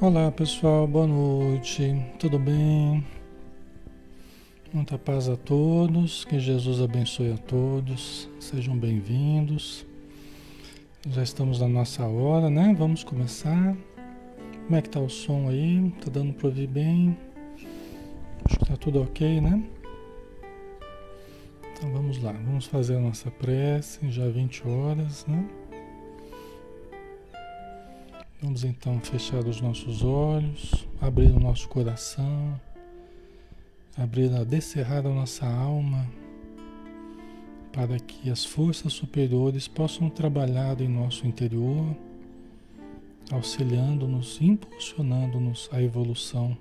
Olá pessoal, boa noite, tudo bem? Muita paz a todos, que Jesus abençoe a todos, sejam bem-vindos. Já estamos na nossa hora, né? Vamos começar. Como é que tá o som aí? Tá dando para ouvir bem? Acho que tá tudo ok, né? Então vamos lá, vamos fazer a nossa prece, já 20 horas, né? Vamos então fechar os nossos olhos, abrir o nosso coração, abrir a descerrar a nossa alma, para que as forças superiores possam trabalhar em nosso interior, auxiliando-nos, impulsionando-nos à evolução,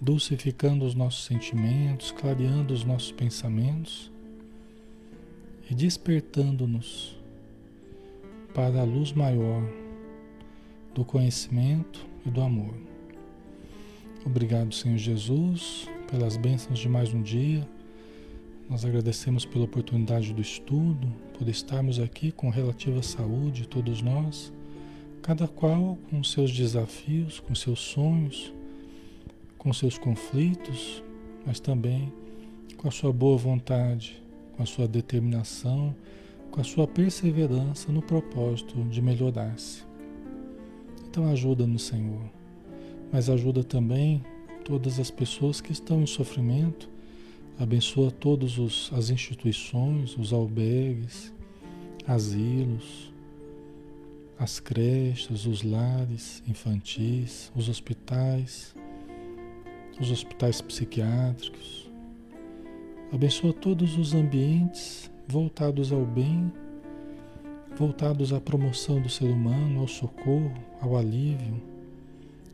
dulcificando os nossos sentimentos, clareando os nossos pensamentos e despertando-nos para a luz maior do conhecimento e do amor. Obrigado, Senhor Jesus, pelas bênçãos de mais um dia. Nós agradecemos pela oportunidade do estudo, por estarmos aqui com relativa saúde, todos nós, cada qual com seus desafios, com seus sonhos, com seus conflitos, mas também com a sua boa vontade, com a sua determinação com a sua perseverança no propósito de melhorar-se. Então ajuda-nos, Senhor, mas ajuda também todas as pessoas que estão em sofrimento. Abençoa todas as instituições, os albergues, asilos, as creches, os lares infantis, os hospitais, os hospitais psiquiátricos. Abençoa todos os ambientes voltados ao bem, voltados à promoção do ser humano, ao socorro, ao alívio,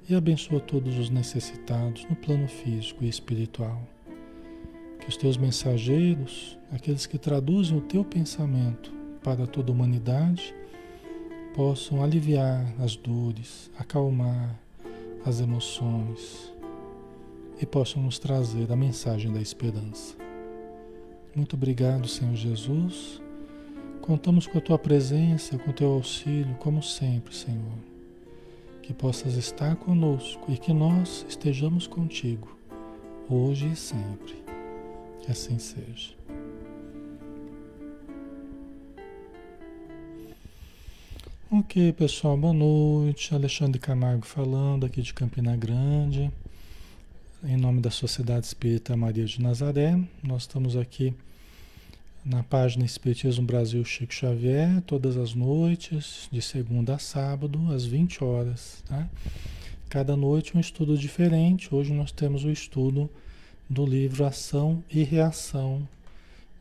e abençoa todos os necessitados no plano físico e espiritual. Que os teus mensageiros, aqueles que traduzem o teu pensamento para toda a humanidade, possam aliviar as dores, acalmar as emoções e possam nos trazer a mensagem da esperança. Muito obrigado, Senhor Jesus. Contamos com a tua presença, com o teu auxílio, como sempre, Senhor. Que possas estar conosco e que nós estejamos contigo, hoje e sempre. Que assim seja. Ok, pessoal, boa noite. Alexandre Camargo falando aqui de Campina Grande em nome da Sociedade Espírita Maria de Nazaré. Nós estamos aqui na página Espiritismo Brasil Chico Xavier, todas as noites, de segunda a sábado, às 20 horas. Tá? Cada noite um estudo diferente. Hoje nós temos o estudo do livro Ação e Reação,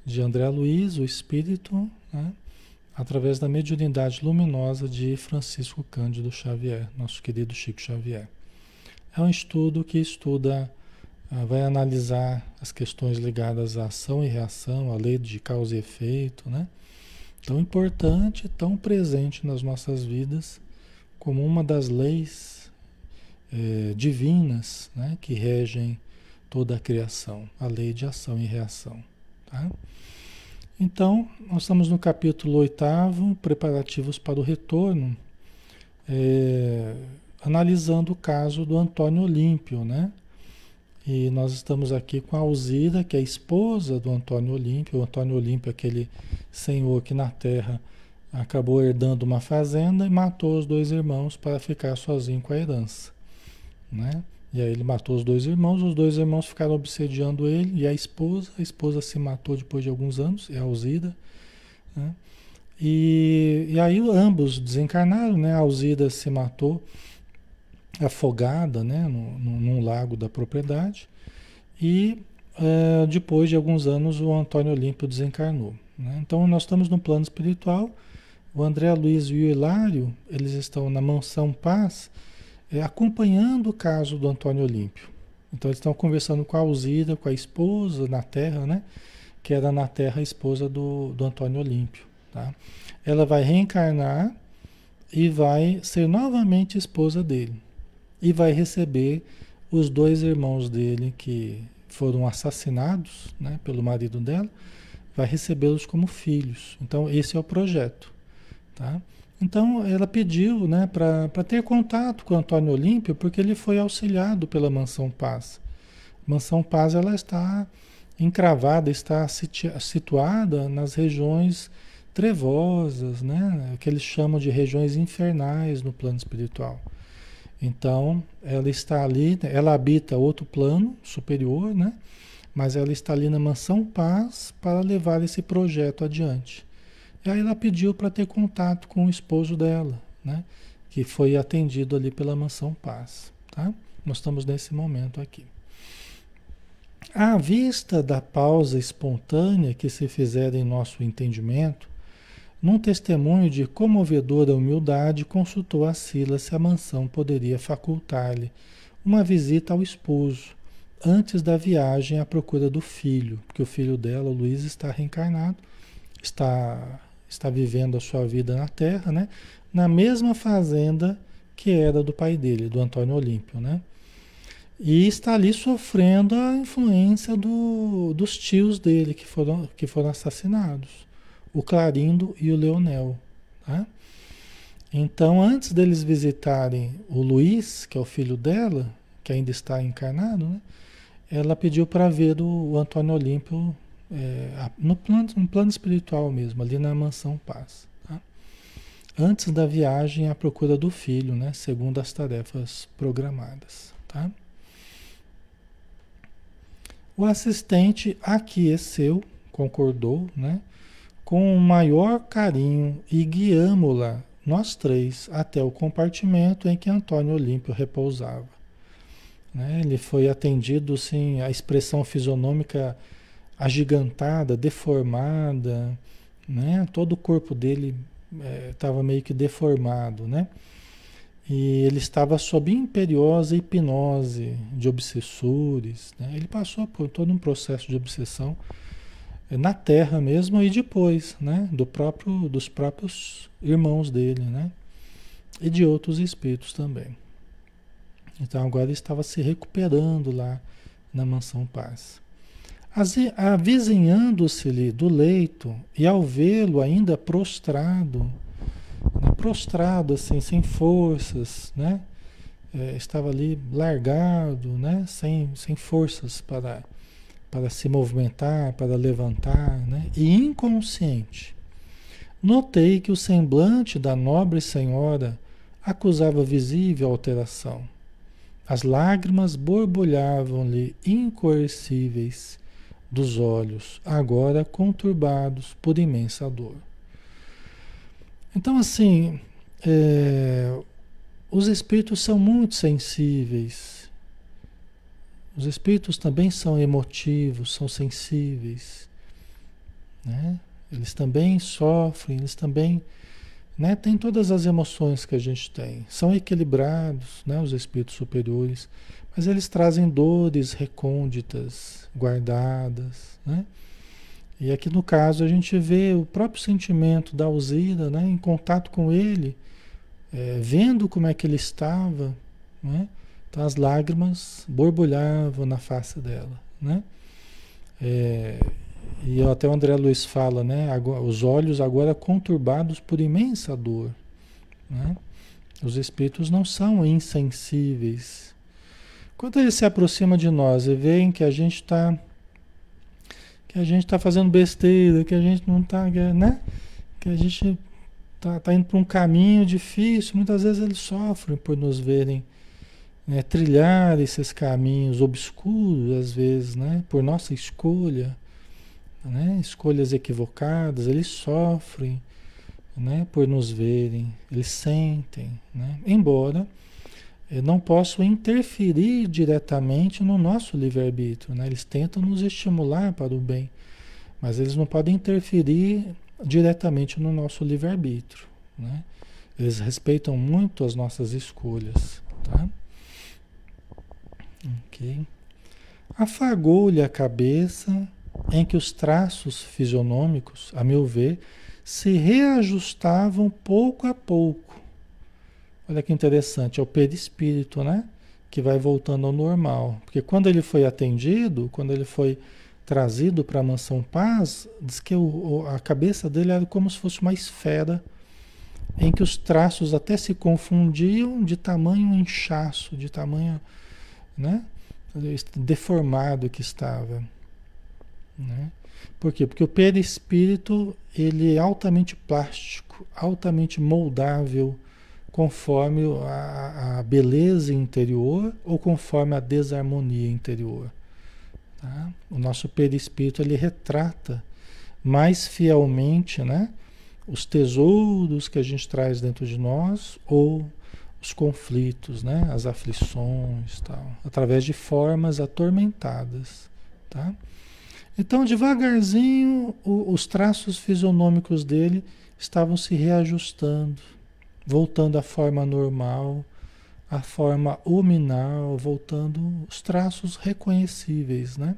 de André Luiz, o Espírito, né? através da mediunidade luminosa de Francisco Cândido Xavier, nosso querido Chico Xavier. É um estudo que estuda, ah, vai analisar as questões ligadas à ação e reação, à lei de causa e efeito, né? Tão importante, tão presente nas nossas vidas, como uma das leis eh, divinas né, que regem toda a criação, a lei de ação e reação. Tá? Então, nós estamos no capítulo oitavo, preparativos para o retorno. É, analisando o caso do Antônio Olímpio, né? E nós estamos aqui com a Alzira, que é a esposa do Antônio Olímpio. O Antônio Olímpio aquele senhor que na terra acabou herdando uma fazenda e matou os dois irmãos para ficar sozinho com a herança, né? E aí ele matou os dois irmãos, os dois irmãos ficaram obsediando ele e a esposa, a esposa se matou depois de alguns anos, é a Alzira, né? E, e aí ambos desencarnaram, né? A Alzira se matou afogada né, no, no, num lago da propriedade. E é, depois de alguns anos o Antônio Olímpio desencarnou. Né? Então nós estamos no plano espiritual. O André Luiz e o Hilário, eles estão na mansão Paz, é, acompanhando o caso do Antônio Olímpio. Então eles estão conversando com a Alzira, com a esposa na Terra, né? Que era na Terra a esposa do, do Antônio Olímpio. Tá? Ela vai reencarnar e vai ser novamente esposa dele e vai receber os dois irmãos dele que foram assassinados né, pelo marido dela, vai recebê-los como filhos. Então, esse é o projeto. Tá? Então ela pediu né, para ter contato com Antônio Olímpio, porque ele foi auxiliado pela Mansão Paz. Mansão Paz ela está encravada, está situada nas regiões trevosas, né, que eles chamam de regiões infernais no plano espiritual. Então, ela está ali, ela habita outro plano superior, né? Mas ela está ali na Mansão Paz para levar esse projeto adiante. E aí ela pediu para ter contato com o esposo dela, né? Que foi atendido ali pela Mansão Paz, tá? Nós estamos nesse momento aqui. À vista da pausa espontânea que se fizer em nosso entendimento, num testemunho de comovedora humildade, consultou a Sila se a mansão poderia facultar-lhe uma visita ao esposo antes da viagem à procura do filho, porque o filho dela, o Luiz, está reencarnado, está, está vivendo a sua vida na Terra, né? na mesma fazenda que era do pai dele, do Antônio Olímpio. Né? E está ali sofrendo a influência do, dos tios dele que foram, que foram assassinados o Clarindo e o Leonel. Tá? Então, antes deles visitarem o Luiz, que é o filho dela, que ainda está encarnado, né? ela pediu para ver o, Antônio Olímpio é, no, plano, no plano espiritual mesmo, ali na mansão Paz. Tá? Antes da viagem à procura do filho, né? segundo as tarefas programadas. Tá? O assistente aqueceu, concordou, né? Com o maior carinho e guiamo-la, nós três, até o compartimento em que Antônio Olímpio repousava. Né? Ele foi atendido, sim, a expressão fisionômica agigantada, deformada, né? todo o corpo dele estava é, meio que deformado, né? E ele estava sob imperiosa hipnose de obsessores. Né? Ele passou por todo um processo de obsessão na terra mesmo e depois, né, do próprio, dos próprios irmãos dele, né, e de outros espíritos também. Então agora ele estava se recuperando lá na mansão paz. Avizinhando-se-lhe do leito e ao vê-lo ainda prostrado, né, prostrado assim, sem forças, né, é, estava ali largado, né, sem, sem forças para para se movimentar, para levantar, né? e inconsciente. Notei que o semblante da nobre senhora acusava visível alteração. As lágrimas borbulhavam-lhe incoercíveis dos olhos, agora conturbados por imensa dor. Então, assim, é, os espíritos são muito sensíveis os espíritos também são emotivos, são sensíveis. Né? Eles também sofrem, eles também né, têm todas as emoções que a gente tem. São equilibrados, né, os espíritos superiores, mas eles trazem dores recônditas, guardadas. Né? E aqui no caso a gente vê o próprio sentimento da Alzira né, em contato com ele, é, vendo como é que ele estava. Né? Então as lágrimas borbulhavam na face dela, né? É, e até o André Luiz fala, né? Os olhos agora conturbados por imensa dor, né? Os espíritos não são insensíveis. Quando eles se aproximam de nós e veem que a gente está que a gente está fazendo besteira, que a gente não está, né? Que a gente está tá indo para um caminho difícil. Muitas vezes eles sofrem por nos verem né, trilhar esses caminhos obscuros, às vezes, né, por nossa escolha, né, escolhas equivocadas, eles sofrem né, por nos verem, eles sentem, né, embora eu não possam interferir diretamente no nosso livre-arbítrio, né, eles tentam nos estimular para o bem, mas eles não podem interferir diretamente no nosso livre-arbítrio. Né? Eles respeitam muito as nossas escolhas. Tá? Afagou-lhe a cabeça em que os traços fisionômicos, a meu ver, se reajustavam pouco a pouco. Olha que interessante, é o perispírito, né? Que vai voltando ao normal. Porque quando ele foi atendido, quando ele foi trazido para a mansão paz, diz que o, a cabeça dele era como se fosse uma esfera em que os traços até se confundiam de tamanho inchaço, de tamanho né, deformado que estava. Né? Por quê? Porque o perispírito ele é altamente plástico, altamente moldável, conforme a, a beleza interior ou conforme a desarmonia interior. Tá? O nosso perispírito ele retrata mais fielmente, né? os tesouros que a gente traz dentro de nós ou os conflitos, né? as aflições, tal, através de formas atormentadas. Tá? Então, devagarzinho, o, os traços fisionômicos dele estavam se reajustando, voltando à forma normal, à forma hominal, voltando os traços reconhecíveis, né?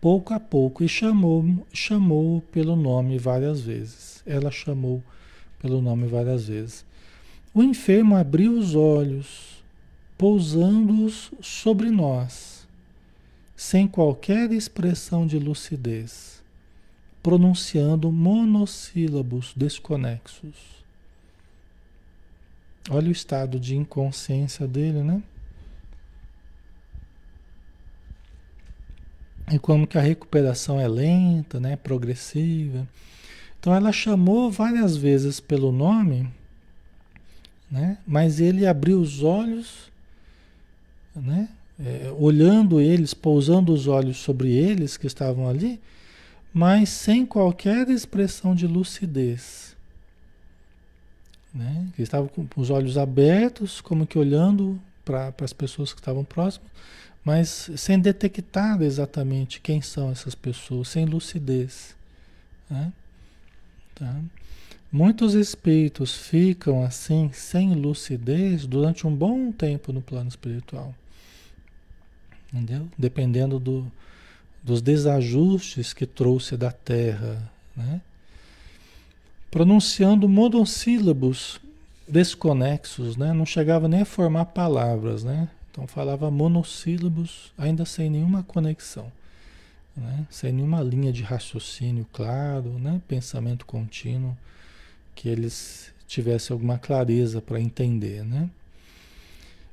pouco a pouco e chamou, chamou pelo nome várias vezes. Ela chamou pelo nome várias vezes. O enfermo abriu os olhos, pousando-os sobre nós, sem qualquer expressão de lucidez, pronunciando monossílabos desconexos. Olha o estado de inconsciência dele, né? e como que a recuperação é lenta, né, progressiva. Então ela chamou várias vezes pelo nome, né, mas ele abriu os olhos, né, é, olhando eles, pousando os olhos sobre eles que estavam ali, mas sem qualquer expressão de lucidez. Né? Ele estava com os olhos abertos, como que olhando para as pessoas que estavam próximas, mas sem detectar exatamente quem são essas pessoas, sem lucidez. Né? Tá? Muitos espíritos ficam assim, sem lucidez, durante um bom tempo no plano espiritual. Entendeu? Dependendo do, dos desajustes que trouxe da Terra. Né? Pronunciando monossílabos desconexos, né? não chegava nem a formar palavras, né? Então falava monossílabos, ainda sem nenhuma conexão, né? sem nenhuma linha de raciocínio claro, né? pensamento contínuo, que eles tivessem alguma clareza para entender. Né?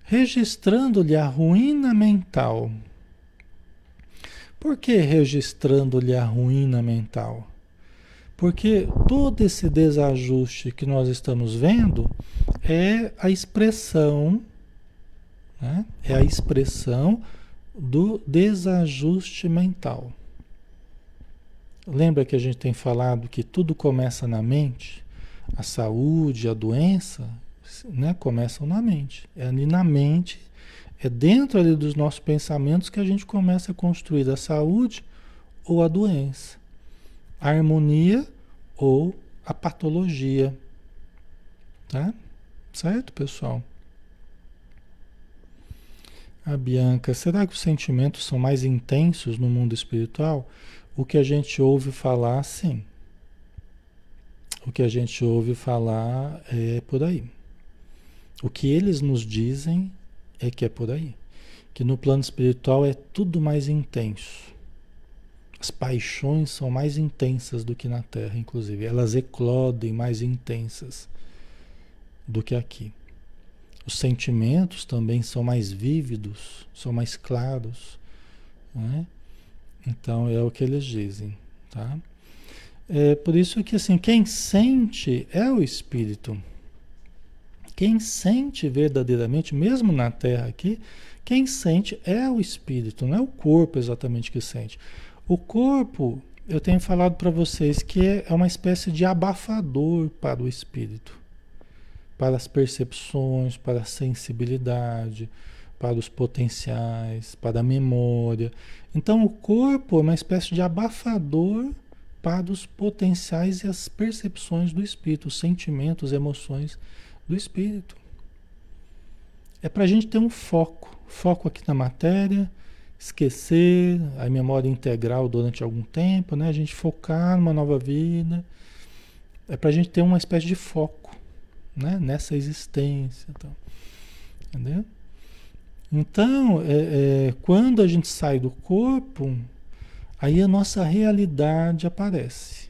Registrando-lhe a ruína mental. Por que registrando-lhe a ruína mental? Porque todo esse desajuste que nós estamos vendo é a expressão né? É a expressão do desajuste mental. Lembra que a gente tem falado que tudo começa na mente? A saúde, a doença, né, começam na mente. É ali na mente, é dentro ali dos nossos pensamentos que a gente começa a construir a saúde ou a doença, a harmonia ou a patologia. Tá? Certo, pessoal? A Bianca, será que os sentimentos são mais intensos no mundo espiritual? O que a gente ouve falar, sim. O que a gente ouve falar é por aí. O que eles nos dizem é que é por aí. Que no plano espiritual é tudo mais intenso. As paixões são mais intensas do que na Terra, inclusive. Elas eclodem mais intensas do que aqui. Os sentimentos também são mais vívidos, são mais claros. Né? Então é o que eles dizem. Tá? É por isso que assim, quem sente é o espírito. Quem sente verdadeiramente, mesmo na Terra aqui, quem sente é o espírito, não é o corpo exatamente que sente. O corpo, eu tenho falado para vocês que é uma espécie de abafador para o espírito para as percepções, para a sensibilidade, para os potenciais, para a memória. Então, o corpo é uma espécie de abafador para os potenciais e as percepções do espírito, os sentimentos, emoções do espírito. É para a gente ter um foco, foco aqui na matéria, esquecer a memória integral durante algum tempo, né? A gente focar numa nova vida. É para a gente ter uma espécie de foco né? nessa existência. Então, entendeu? Então, é, é, quando a gente sai do corpo, aí a nossa realidade aparece.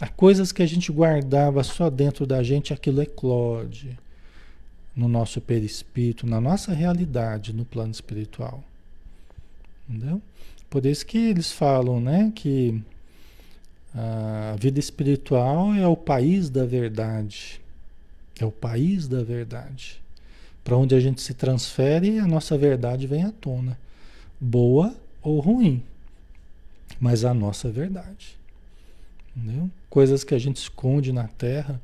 Há coisas que a gente guardava só dentro da gente, aquilo eclode no nosso perispírito, na nossa realidade, no plano espiritual. Entendeu? Por isso que eles falam, né, que a vida espiritual é o país da verdade. É o país da verdade. Para onde a gente se transfere, a nossa verdade vem à tona. Boa ou ruim. Mas a nossa verdade. Entendeu? Coisas que a gente esconde na terra,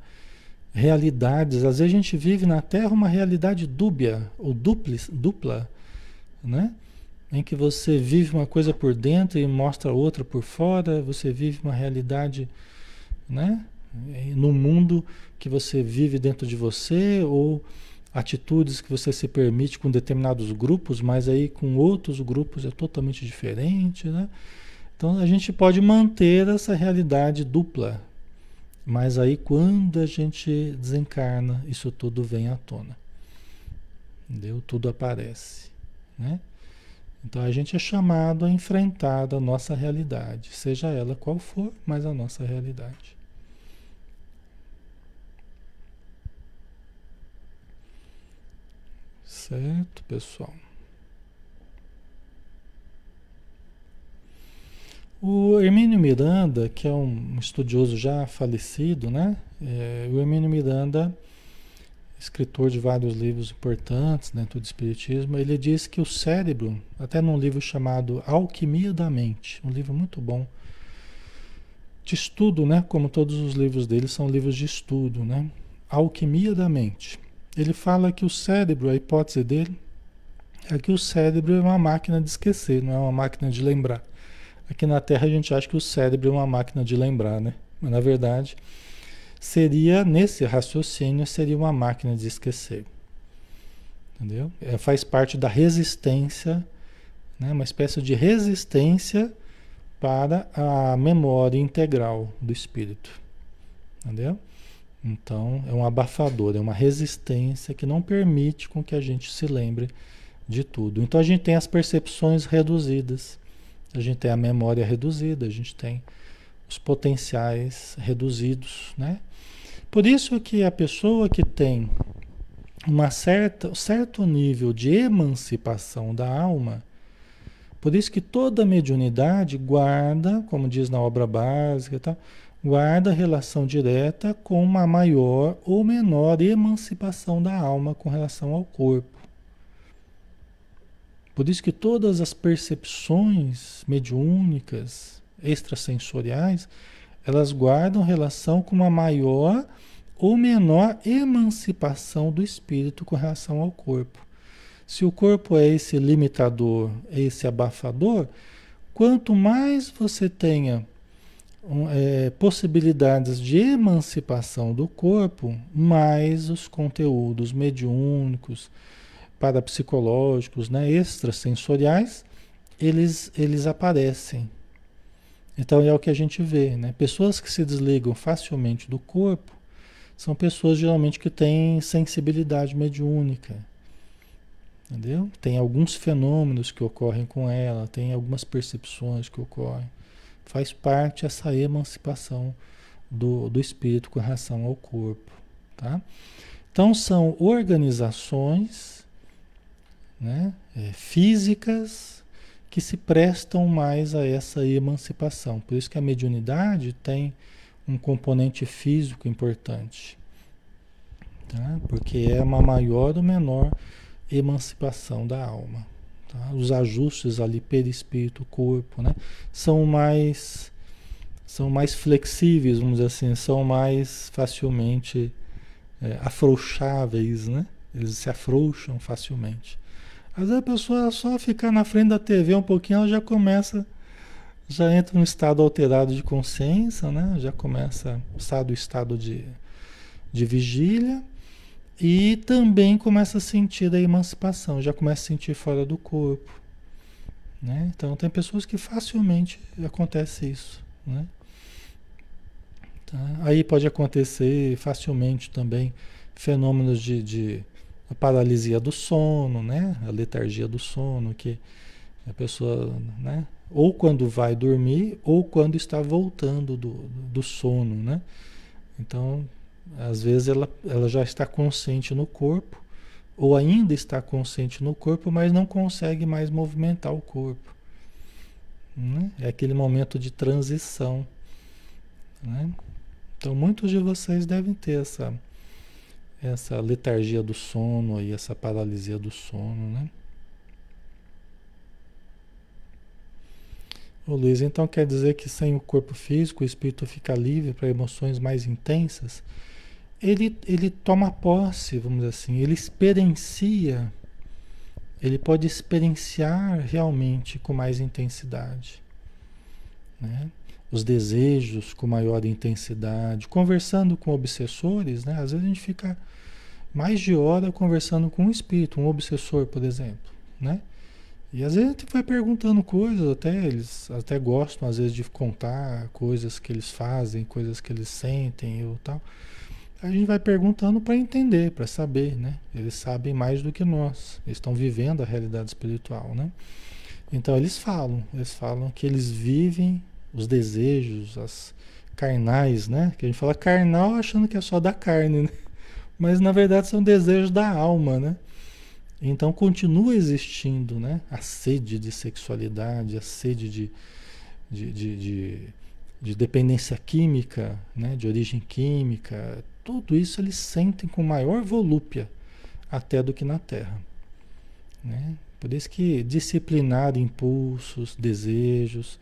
realidades. Às vezes a gente vive na terra uma realidade dúbia ou duplis, dupla, né? em que você vive uma coisa por dentro e mostra outra por fora, você vive uma realidade, né? No mundo que você vive dentro de você ou atitudes que você se permite com determinados grupos, mas aí com outros grupos é totalmente diferente, né? Então a gente pode manter essa realidade dupla, mas aí quando a gente desencarna, isso tudo vem à tona. Entendeu? Tudo aparece, né? Então a gente é chamado a enfrentar a nossa realidade, seja ela qual for, mas a nossa realidade. Certo, pessoal? O Hermínio Miranda, que é um estudioso já falecido, né? É, o Hermínio Miranda escritor de vários livros importantes dentro do Espiritismo, ele diz que o cérebro, até num livro chamado Alquimia da Mente, um livro muito bom, de estudo, né? Como todos os livros dele são livros de estudo, né? Alquimia da Mente. Ele fala que o cérebro, a hipótese dele, é que o cérebro é uma máquina de esquecer, não é uma máquina de lembrar. Aqui na Terra a gente acha que o cérebro é uma máquina de lembrar, né? Mas na verdade seria, nesse raciocínio, seria uma máquina de esquecer. Entendeu? É, faz parte da resistência, né? uma espécie de resistência para a memória integral do espírito. Entendeu? Então, é um abafador, é uma resistência que não permite com que a gente se lembre de tudo. Então, a gente tem as percepções reduzidas, a gente tem a memória reduzida, a gente tem os potenciais reduzidos, né? Por isso que a pessoa que tem uma certa, um certo nível de emancipação da alma, por isso que toda mediunidade guarda, como diz na obra básica, tá? guarda relação direta com uma maior ou menor emancipação da alma com relação ao corpo. Por isso que todas as percepções mediúnicas, extrasensoriais, elas guardam relação com uma maior ou menor emancipação do espírito com relação ao corpo. Se o corpo é esse limitador, é esse abafador, quanto mais você tenha é, possibilidades de emancipação do corpo, mais os conteúdos mediúnicos, parapsicológicos, né, extrasensoriais, eles, eles aparecem. Então é o que a gente vê, né? Pessoas que se desligam facilmente do corpo são pessoas geralmente que têm sensibilidade mediúnica. Entendeu? Tem alguns fenômenos que ocorrem com ela, tem algumas percepções que ocorrem. Faz parte essa emancipação do, do espírito com relação ao corpo. Tá? Então são organizações né, é, físicas que se prestam mais a essa emancipação. Por isso que a mediunidade tem um componente físico importante. Tá? Porque é uma maior ou menor emancipação da alma. Tá? Os ajustes ali perispírito, corpo, né? são mais são mais flexíveis, vamos dizer assim, são mais facilmente é, afrouxáveis, né? Eles se afrouxam facilmente. Às vezes a pessoa só ficar na frente da TV um pouquinho, ela já começa, já entra num estado alterado de consciência, né? Já começa a estar do estado de, de vigília e também começa a sentir a emancipação, já começa a sentir fora do corpo. Né? Então tem pessoas que facilmente acontece isso. Né? Tá? Aí pode acontecer facilmente também fenômenos de, de a paralisia do sono, né? A letargia do sono, que, A pessoa, né? Ou quando vai dormir, ou quando está voltando do, do sono, né? Então, às vezes ela, ela já está consciente no corpo, ou ainda está consciente no corpo, mas não consegue mais movimentar o corpo. Né? É aquele momento de transição. Né? Então, muitos de vocês devem ter essa, essa letargia do sono e essa paralisia do sono, né? Ô Luiz, então quer dizer que sem o corpo físico o espírito fica livre para emoções mais intensas? Ele, ele toma posse, vamos dizer assim, ele experiencia, ele pode experienciar realmente com mais intensidade. Né? Os desejos com maior intensidade. Conversando com obsessores, né? às vezes a gente fica mais de hora conversando com um espírito, um obsessor, por exemplo. Né? E às vezes a gente vai perguntando coisas, até eles até gostam às vezes de contar coisas que eles fazem, coisas que eles sentem ou tal. A gente vai perguntando para entender, para saber, né? Eles sabem mais do que nós. Eles estão vivendo a realidade espiritual, né? Então eles falam, eles falam que eles vivem os desejos, as carnais, né? Que a gente fala carnal achando que é só da carne, né? Mas na verdade são desejos da alma, né? Então continua existindo né? a sede de sexualidade, a sede de, de, de, de, de dependência química, né? de origem química. Tudo isso eles sentem com maior volúpia até do que na Terra. Né? Por isso que disciplinar impulsos, desejos,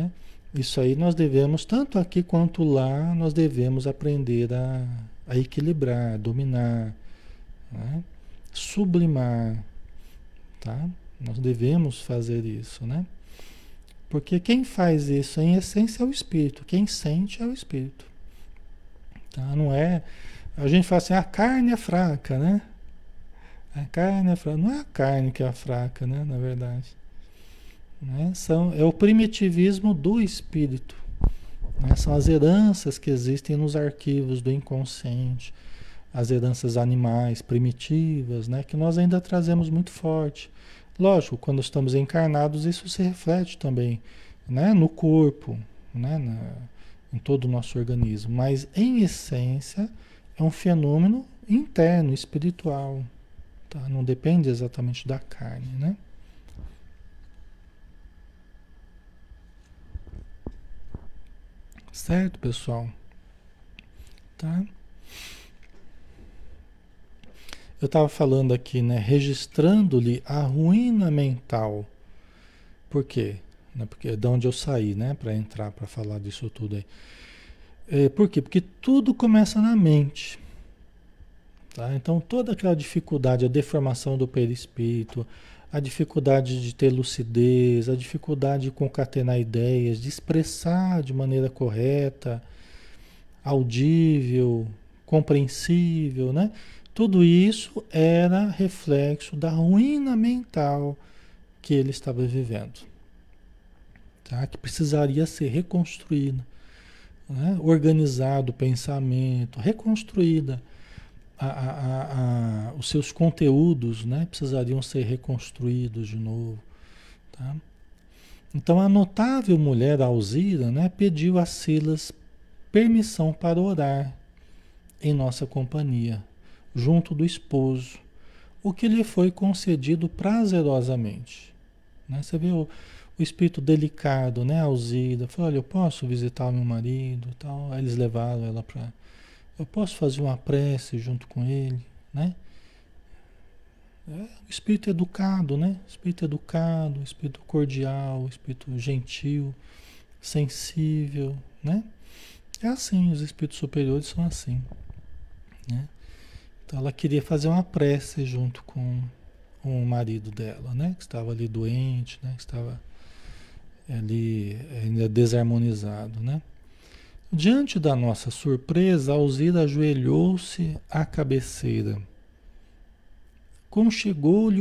é? isso aí nós devemos, tanto aqui quanto lá, nós devemos aprender a, a equilibrar, dominar. É? sublimar, tá? Nós devemos fazer isso, né? Porque quem faz isso em essência é o espírito, quem sente é o espírito. Tá? Não é a gente fala assim, a carne é fraca, né? A carne é fraca, não é a carne que é fraca, né, na verdade. Né? São, é o primitivismo do espírito. Né? São as heranças que existem nos arquivos do inconsciente as heranças animais primitivas, né, que nós ainda trazemos muito forte. Lógico, quando estamos encarnados, isso se reflete também né, no corpo, né, na, em todo o nosso organismo, mas em essência é um fenômeno interno, espiritual. Tá? Não depende exatamente da carne. Né? Certo, pessoal? Tá? Eu estava falando aqui, né? Registrando-lhe a ruína mental. Por quê? Né, porque é de onde eu saí, né? Para entrar, para falar disso tudo aí. É, por quê? Porque tudo começa na mente. Tá? Então, toda aquela dificuldade, a deformação do perispírito, a dificuldade de ter lucidez, a dificuldade de concatenar ideias, de expressar de maneira correta, audível, compreensível, né? Tudo isso era reflexo da ruína mental que ele estava vivendo, tá? que precisaria ser reconstruída, né? organizado o pensamento, reconstruída. A, a, a, os seus conteúdos né? precisariam ser reconstruídos de novo. Tá? Então a notável mulher Alzira né, pediu a Silas permissão para orar em nossa companhia junto do esposo, o que lhe foi concedido prazerosamente. Né? Você vê o, o espírito delicado, né? Alzida, falou, olha, eu posso visitar meu marido tal. Aí eles levaram ela para. Eu posso fazer uma prece junto com ele, né? É, espírito educado, né? Espírito educado, espírito cordial, espírito gentil, sensível, né? É assim, os espíritos superiores são assim, né? Então ela queria fazer uma prece junto com o marido dela, né? Que estava ali doente, né? Que estava ali ainda desarmonizado, né? Diante da nossa surpresa, Alzira ajoelhou-se à cabeceira. Conchegou-lhe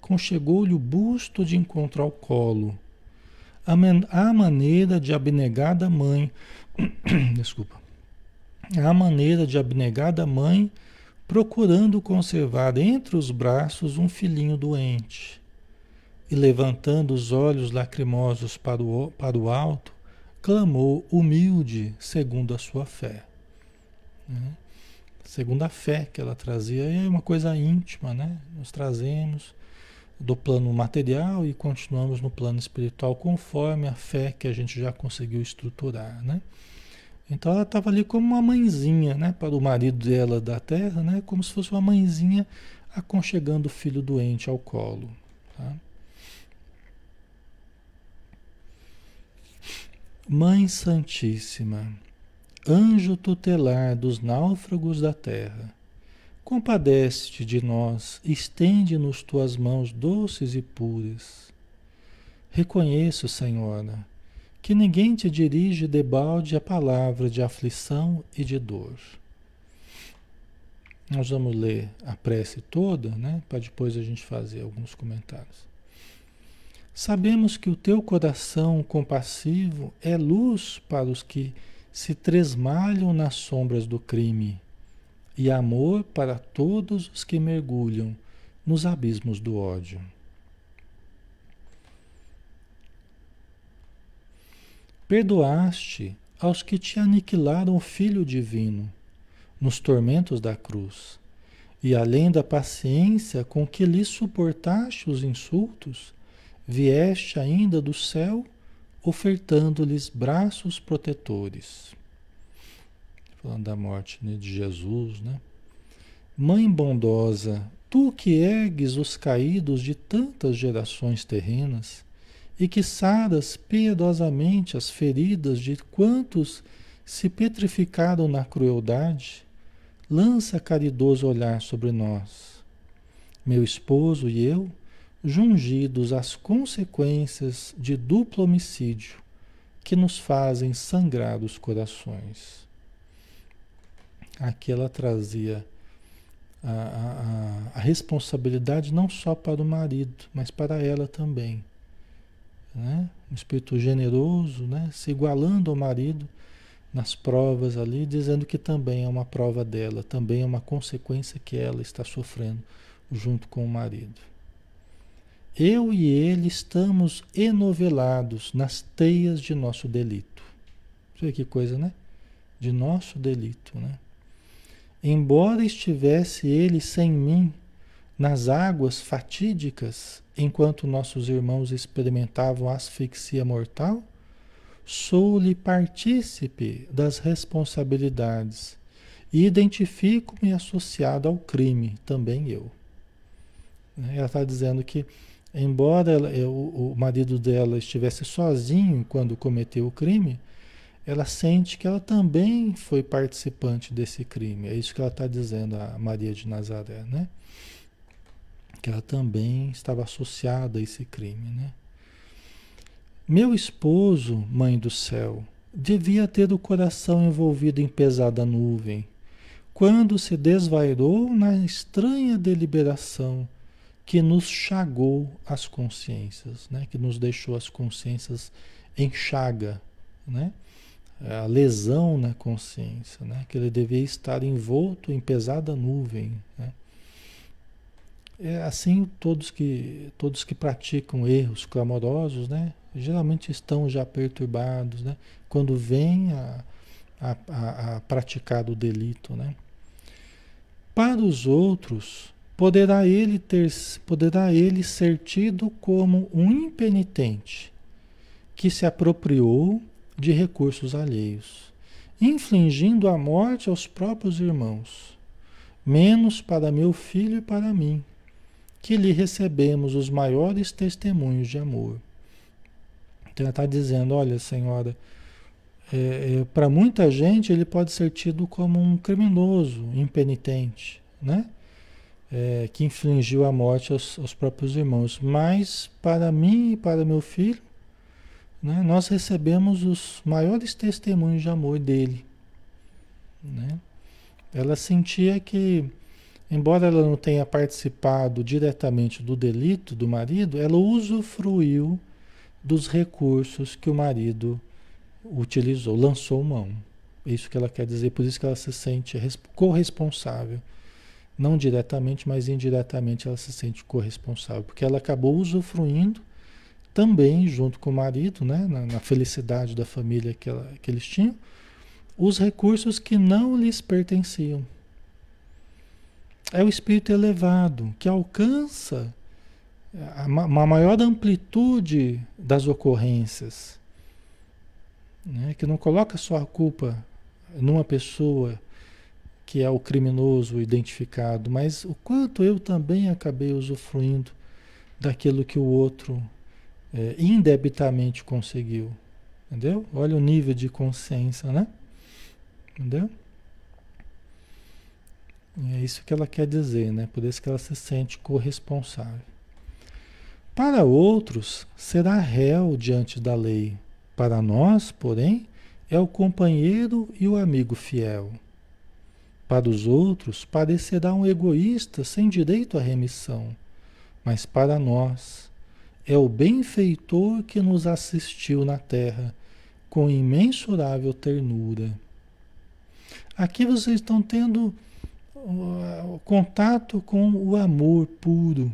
conchegou o busto de encontro ao colo. A, man, maneira de abnegada mãe, desculpa, a maneira de abnegada mãe procurando conservar entre os braços um filhinho doente. e levantando os olhos lacrimosos para o, para o alto, clamou humilde segundo a sua fé. Né? Segundo a fé que ela trazia, é uma coisa íntima, né? Nós trazemos do plano material e continuamos no plano espiritual conforme a fé que a gente já conseguiu estruturar, né? Então ela estava ali como uma mãezinha, né, para o marido dela da terra, né, como se fosse uma mãezinha aconchegando o filho doente ao colo. Tá? Mãe Santíssima, anjo tutelar dos náufragos da terra, compadece-te de nós, estende-nos tuas mãos doces e puras. Reconheço, Senhora, que ninguém te dirige debalde a palavra de aflição e de dor. Nós vamos ler a prece toda, né, para depois a gente fazer alguns comentários. Sabemos que o teu coração compassivo é luz para os que se tresmalham nas sombras do crime e amor para todos os que mergulham nos abismos do ódio. Perdoaste aos que te aniquilaram o Filho Divino nos tormentos da cruz, e além da paciência com que lhe suportaste os insultos, vieste ainda do céu, ofertando-lhes braços protetores. Falando da morte né, de Jesus, né? Mãe bondosa, tu que ergues os caídos de tantas gerações terrenas e que saras piedosamente as feridas de quantos se petrificaram na crueldade, lança caridoso olhar sobre nós. Meu esposo e eu, jungidos às consequências de duplo homicídio que nos fazem sangrar os corações. Aqui ela trazia a, a, a, responsabilidade não só para o marido, mas para ela também. Né? Um espírito generoso, né? se igualando ao marido nas provas ali, dizendo que também é uma prova dela, também é uma consequência que ela está sofrendo junto com o marido. Eu e ele estamos enovelados nas teias de nosso delito. Olha que coisa, né? De nosso delito, né? Embora estivesse ele sem mim nas águas fatídicas, enquanto nossos irmãos experimentavam asfixia mortal, sou-lhe partícipe das responsabilidades e identifico-me associado ao crime, também eu. Ela está dizendo que embora ela, eh, o, o marido dela estivesse sozinho quando cometeu o crime, ela sente que ela também foi participante desse crime. É isso que ela está dizendo a Maria de Nazaré, né? Que ela também estava associada a esse crime, né? Meu esposo, mãe do céu, devia ter o coração envolvido em pesada nuvem, quando se desvairou na estranha deliberação que nos chagou as consciências, né? que nos deixou as consciências em chaga, né? a lesão na consciência, né? que ele devia estar envolto em pesada nuvem. Né? É assim todos que, todos que praticam erros clamorosos, né? geralmente estão já perturbados, né? quando vem a, a, a, a praticar o delito. Né? Para os outros, poderá ele ter poderá ele ser tido como um impenitente que se apropriou de recursos alheios, infligindo a morte aos próprios irmãos, menos para meu filho e para mim, que lhe recebemos os maiores testemunhos de amor. Então ela está dizendo, olha, senhora, é, é, para muita gente ele pode ser tido como um criminoso, impenitente, né? É, que infligiu a morte aos, aos, próprios irmãos. Mas para mim e para meu filho, né, nós recebemos os maiores testemunhos de amor dele. Né? Ela sentia que, embora ela não tenha participado diretamente do delito do marido, ela usufruiu dos recursos que o marido utilizou, lançou mão. É isso que ela quer dizer, por isso que ela se sente corresponsável Não diretamente, mas indiretamente ela se sente corresponsável, porque ela acabou usufruindo também, junto com o marido, né, na, na felicidade da família que, ela, que eles tinham, os recursos que não lhes pertenciam. É o espírito elevado que alcança uma maior amplitude das ocorrências, né? que não coloca só a culpa numa pessoa que é o criminoso identificado, mas o quanto eu também acabei usufruindo daquilo que o outro é, indebitamente conseguiu. Entendeu? Olha o nível de consciência, né? Entendeu? E é isso que ela quer dizer, né? Por isso que ela se sente corresponsável. Para outros, será réu diante da lei. Para nós, porém, é o companheiro e o amigo fiel. Para os outros, parecerá um egoísta sem direito à remissão, mas para nós é o benfeitor que nos assistiu na terra com imensurável ternura. Aqui vocês estão tendo o contato com o amor puro,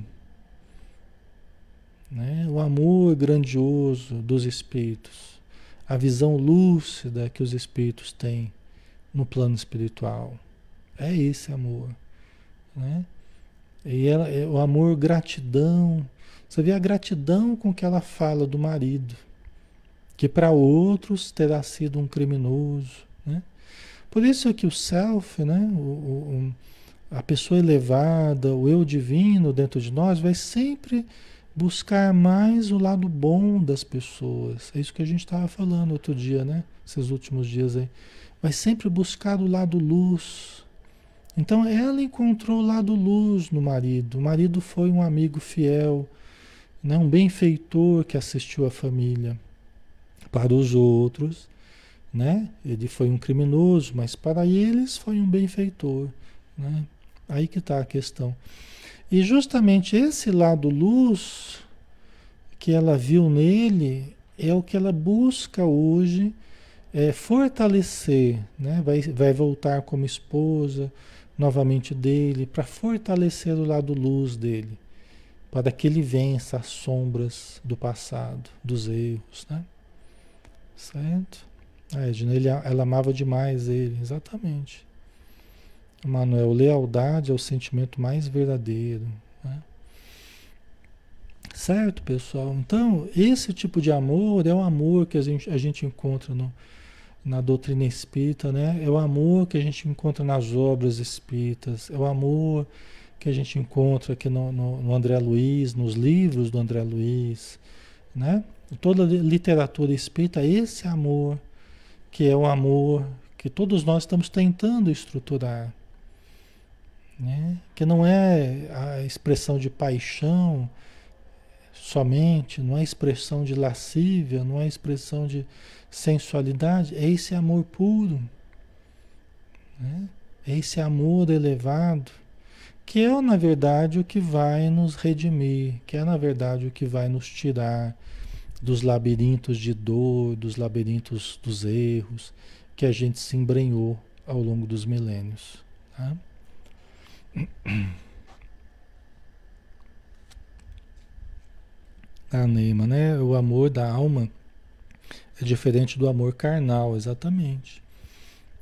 né? o amor grandioso dos espíritos, a visão lúcida que os espíritos têm no plano espiritual. É esse amor. Né? E ela, é o amor, gratidão. Você vê a gratidão com que ela fala do marido, que para outros terá sido um criminoso. Né? Por isso é que o self, né? O, o, a pessoa elevada, o eu divino dentro de nós, vai sempre buscar mais o lado bom das pessoas. É isso que a gente estava falando outro dia, né? Esses últimos dias aí. Vai sempre buscar o lado luz, então ela encontrou o lado luz no marido. O marido foi um amigo fiel, né? um benfeitor que assistiu a família. Para os outros, né? ele foi um criminoso, mas para eles foi um benfeitor. Né? Aí que está a questão. E justamente esse lado luz que ela viu nele é o que ela busca hoje é, fortalecer, né? vai, vai voltar como esposa, novamente dele, para fortalecer o lado luz dele, para que ele vença as sombras do passado, dos erros, né? Certo? A Edna, ele, ela amava demais ele, exatamente. Manuel, lealdade é o sentimento mais verdadeiro. Né? Certo, pessoal? Então, esse tipo de amor é o amor que a gente, a gente encontra no, na doutrina espírita, né? É o amor que a gente encontra nas obras espíritas, é o amor que a gente encontra aqui no, no, no André Luiz, nos livros do André Luiz, né? Toda literatura espírita, esse amor, que é o amor que todos nós estamos tentando estruturar, né? Que não é a expressão de paixão somente, não é expressão de lascívia, não é expressão de sensualidade, é esse amor puro, né? é esse amor elevado, que é na verdade o que vai nos redimir, que é na verdade o que vai nos tirar dos labirintos de dor, dos labirintos dos erros que a gente se embrenhou ao longo dos milênios. Tá? A Neima, né? O amor da alma é diferente do amor carnal, exatamente.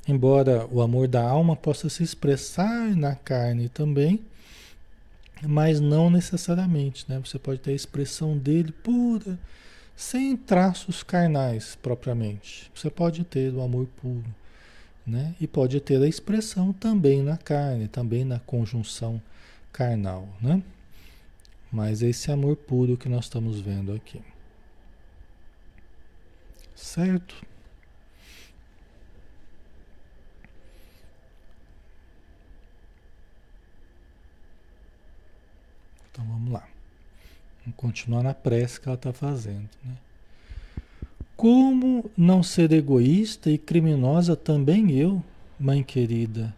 Embora o amor da alma possa se expressar na carne também, mas não necessariamente, né? Você pode ter a expressão dele pura, sem traços carnais propriamente. Você pode ter o amor puro, né? E pode ter a expressão também na carne, também na conjunção carnal, né? Mas esse amor puro que nós estamos vendo aqui. Certo? Então vamos lá. Vamos continuar na prece que ela está fazendo. Né? Como não ser egoísta e criminosa também eu, mãe querida,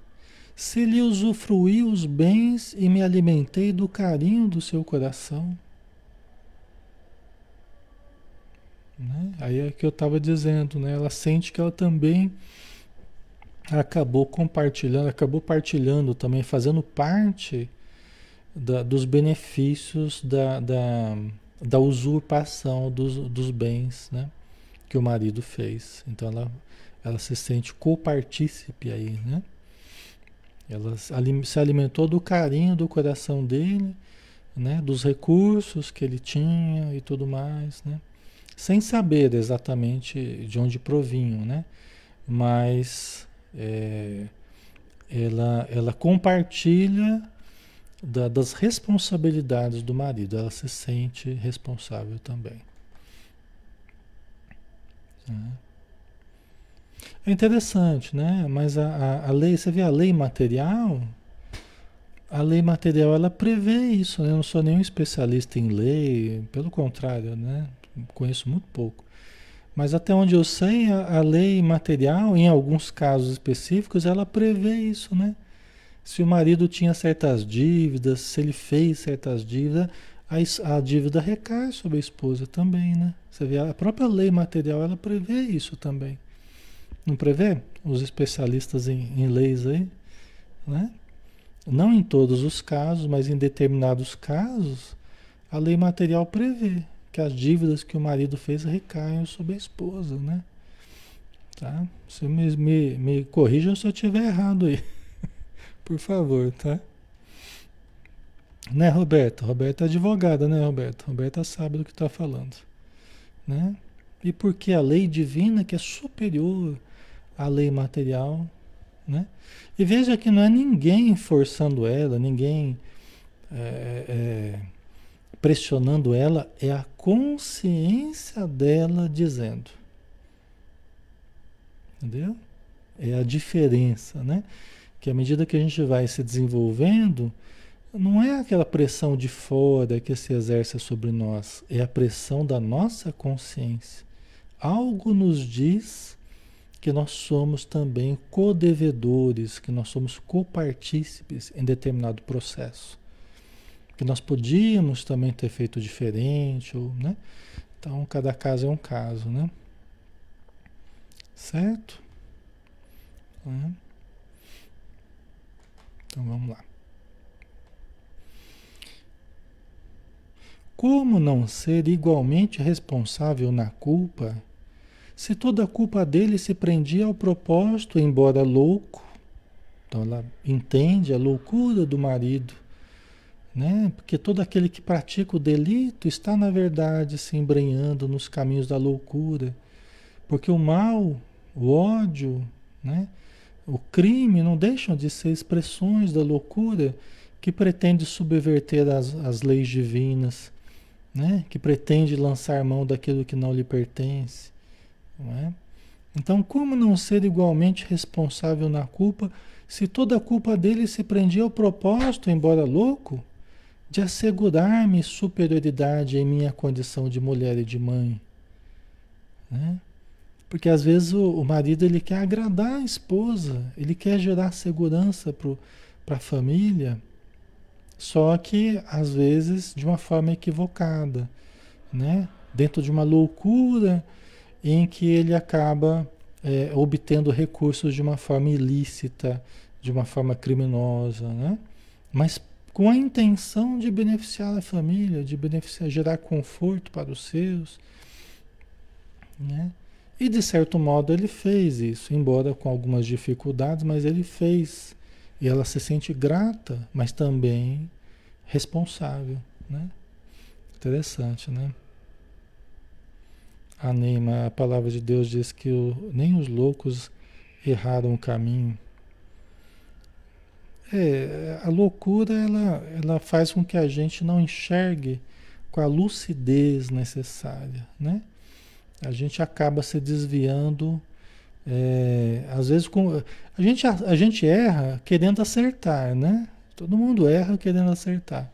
se lhe usufruí os bens e me alimentei do carinho do seu coração? Né? Aí é que eu estava dizendo, né? ela sente que ela também acabou compartilhando, acabou partilhando também, fazendo parte da, dos benefícios da, da, da usurpação dos, dos bens né, que o marido fez. Então ela, ela se sente copartícipe aí, né? Ela se alimentou do carinho do coração dele, né, dos recursos que ele tinha e tudo mais, né? Sem saber exatamente de onde provinham, né? Mas é, ela, ela compartilha da, das responsabilidades do marido, ela se sente responsável também. É interessante, né? Mas a, a, a lei, você vê a lei material, a lei material ela prevê isso, né? Eu não sou nenhum especialista em lei, pelo contrário, né? Conheço muito pouco. Mas até onde eu sei, a, a, lei material, em alguns casos específicos, ela prevê isso, né? Se o marido tinha certas dívidas, se ele fez certas dívidas, a, a dívida recai sobre a esposa também, né? Você vê, a própria lei material, ela prevê isso também. Não prevê? Os especialistas em, em leis aí, né? Não em todos os casos, mas em determinados casos, a lei material prevê que as dívidas que o marido fez recaiam sobre a esposa, né? Tá? Você me, me, me corrija se eu estiver errado aí. Por favor, tá? Né, Roberta? Roberta é advogada, né, Roberta? Roberta sabe do que está falando. Né? E porque a lei divina, que é superior à lei material, né? E veja que não é ninguém forçando ela, ninguém é, é, pressionando ela, é a consciência dela dizendo. Entendeu? É a diferença, né? Que à medida que a gente vai se desenvolvendo, não é aquela pressão de fora que se exerce sobre nós, é a pressão da nossa consciência. Algo nos diz que nós somos também co-devedores, que nós somos copartícipes em determinado processo que nós podíamos também ter feito diferente, ou, né? Então, cada caso é um caso, né? Certo? É. Então, vamos lá. Como não ser igualmente responsável na culpa, se toda a culpa dele se prendia ao propósito, embora louco? Então, ela entende a loucura do marido né? Porque todo aquele que pratica o delito está, na verdade, se embrenhando nos caminhos da loucura. Porque o mal, o ódio, né? o crime não deixam de ser expressões da loucura que pretende subverter as, as leis divinas, né? que pretende lançar mão daquilo que não lhe pertence. É? Então, como não ser igualmente responsável na culpa se toda a culpa dele se prendia ao propósito, embora louco? de assegurar-me superioridade em minha condição de mulher e de mãe. Né? Porque às vezes o, o, marido ele quer agradar a esposa, ele quer gerar segurança para a família, só que às vezes de uma forma equivocada, né? dentro de uma loucura em que ele acaba é, obtendo recursos de uma forma ilícita, de uma forma criminosa, né? mas com a intenção de beneficiar a família, de beneficiar, gerar conforto para os seus, né? E de certo modo ele fez isso, embora com algumas dificuldades, mas ele fez. E ela se sente grata, mas também responsável, né? Interessante, né? A Neima, a palavra de Deus diz que o, nem os loucos erraram o caminho, é, a loucura ela, ela faz com que a gente não enxergue com a lucidez necessária, né? A gente acaba se desviando, é, às vezes com, a gente, a, a gente erra querendo acertar, né? Todo mundo erra querendo acertar.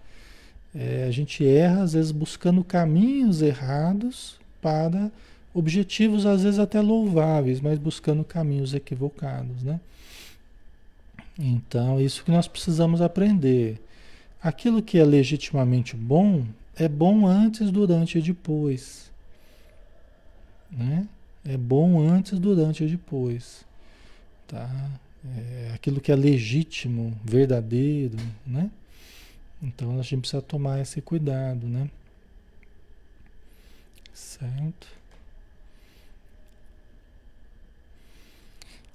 É, a gente erra às vezes buscando caminhos errados para objetivos às vezes até louváveis, mas buscando caminhos equivocados, né? Então, isso que nós precisamos aprender. Aquilo que é legitimamente bom é bom antes, durante e depois. Né? É bom antes, durante e depois. tá? É aquilo que é legítimo, verdadeiro, né? Então a gente precisa tomar esse cuidado, né? Certo?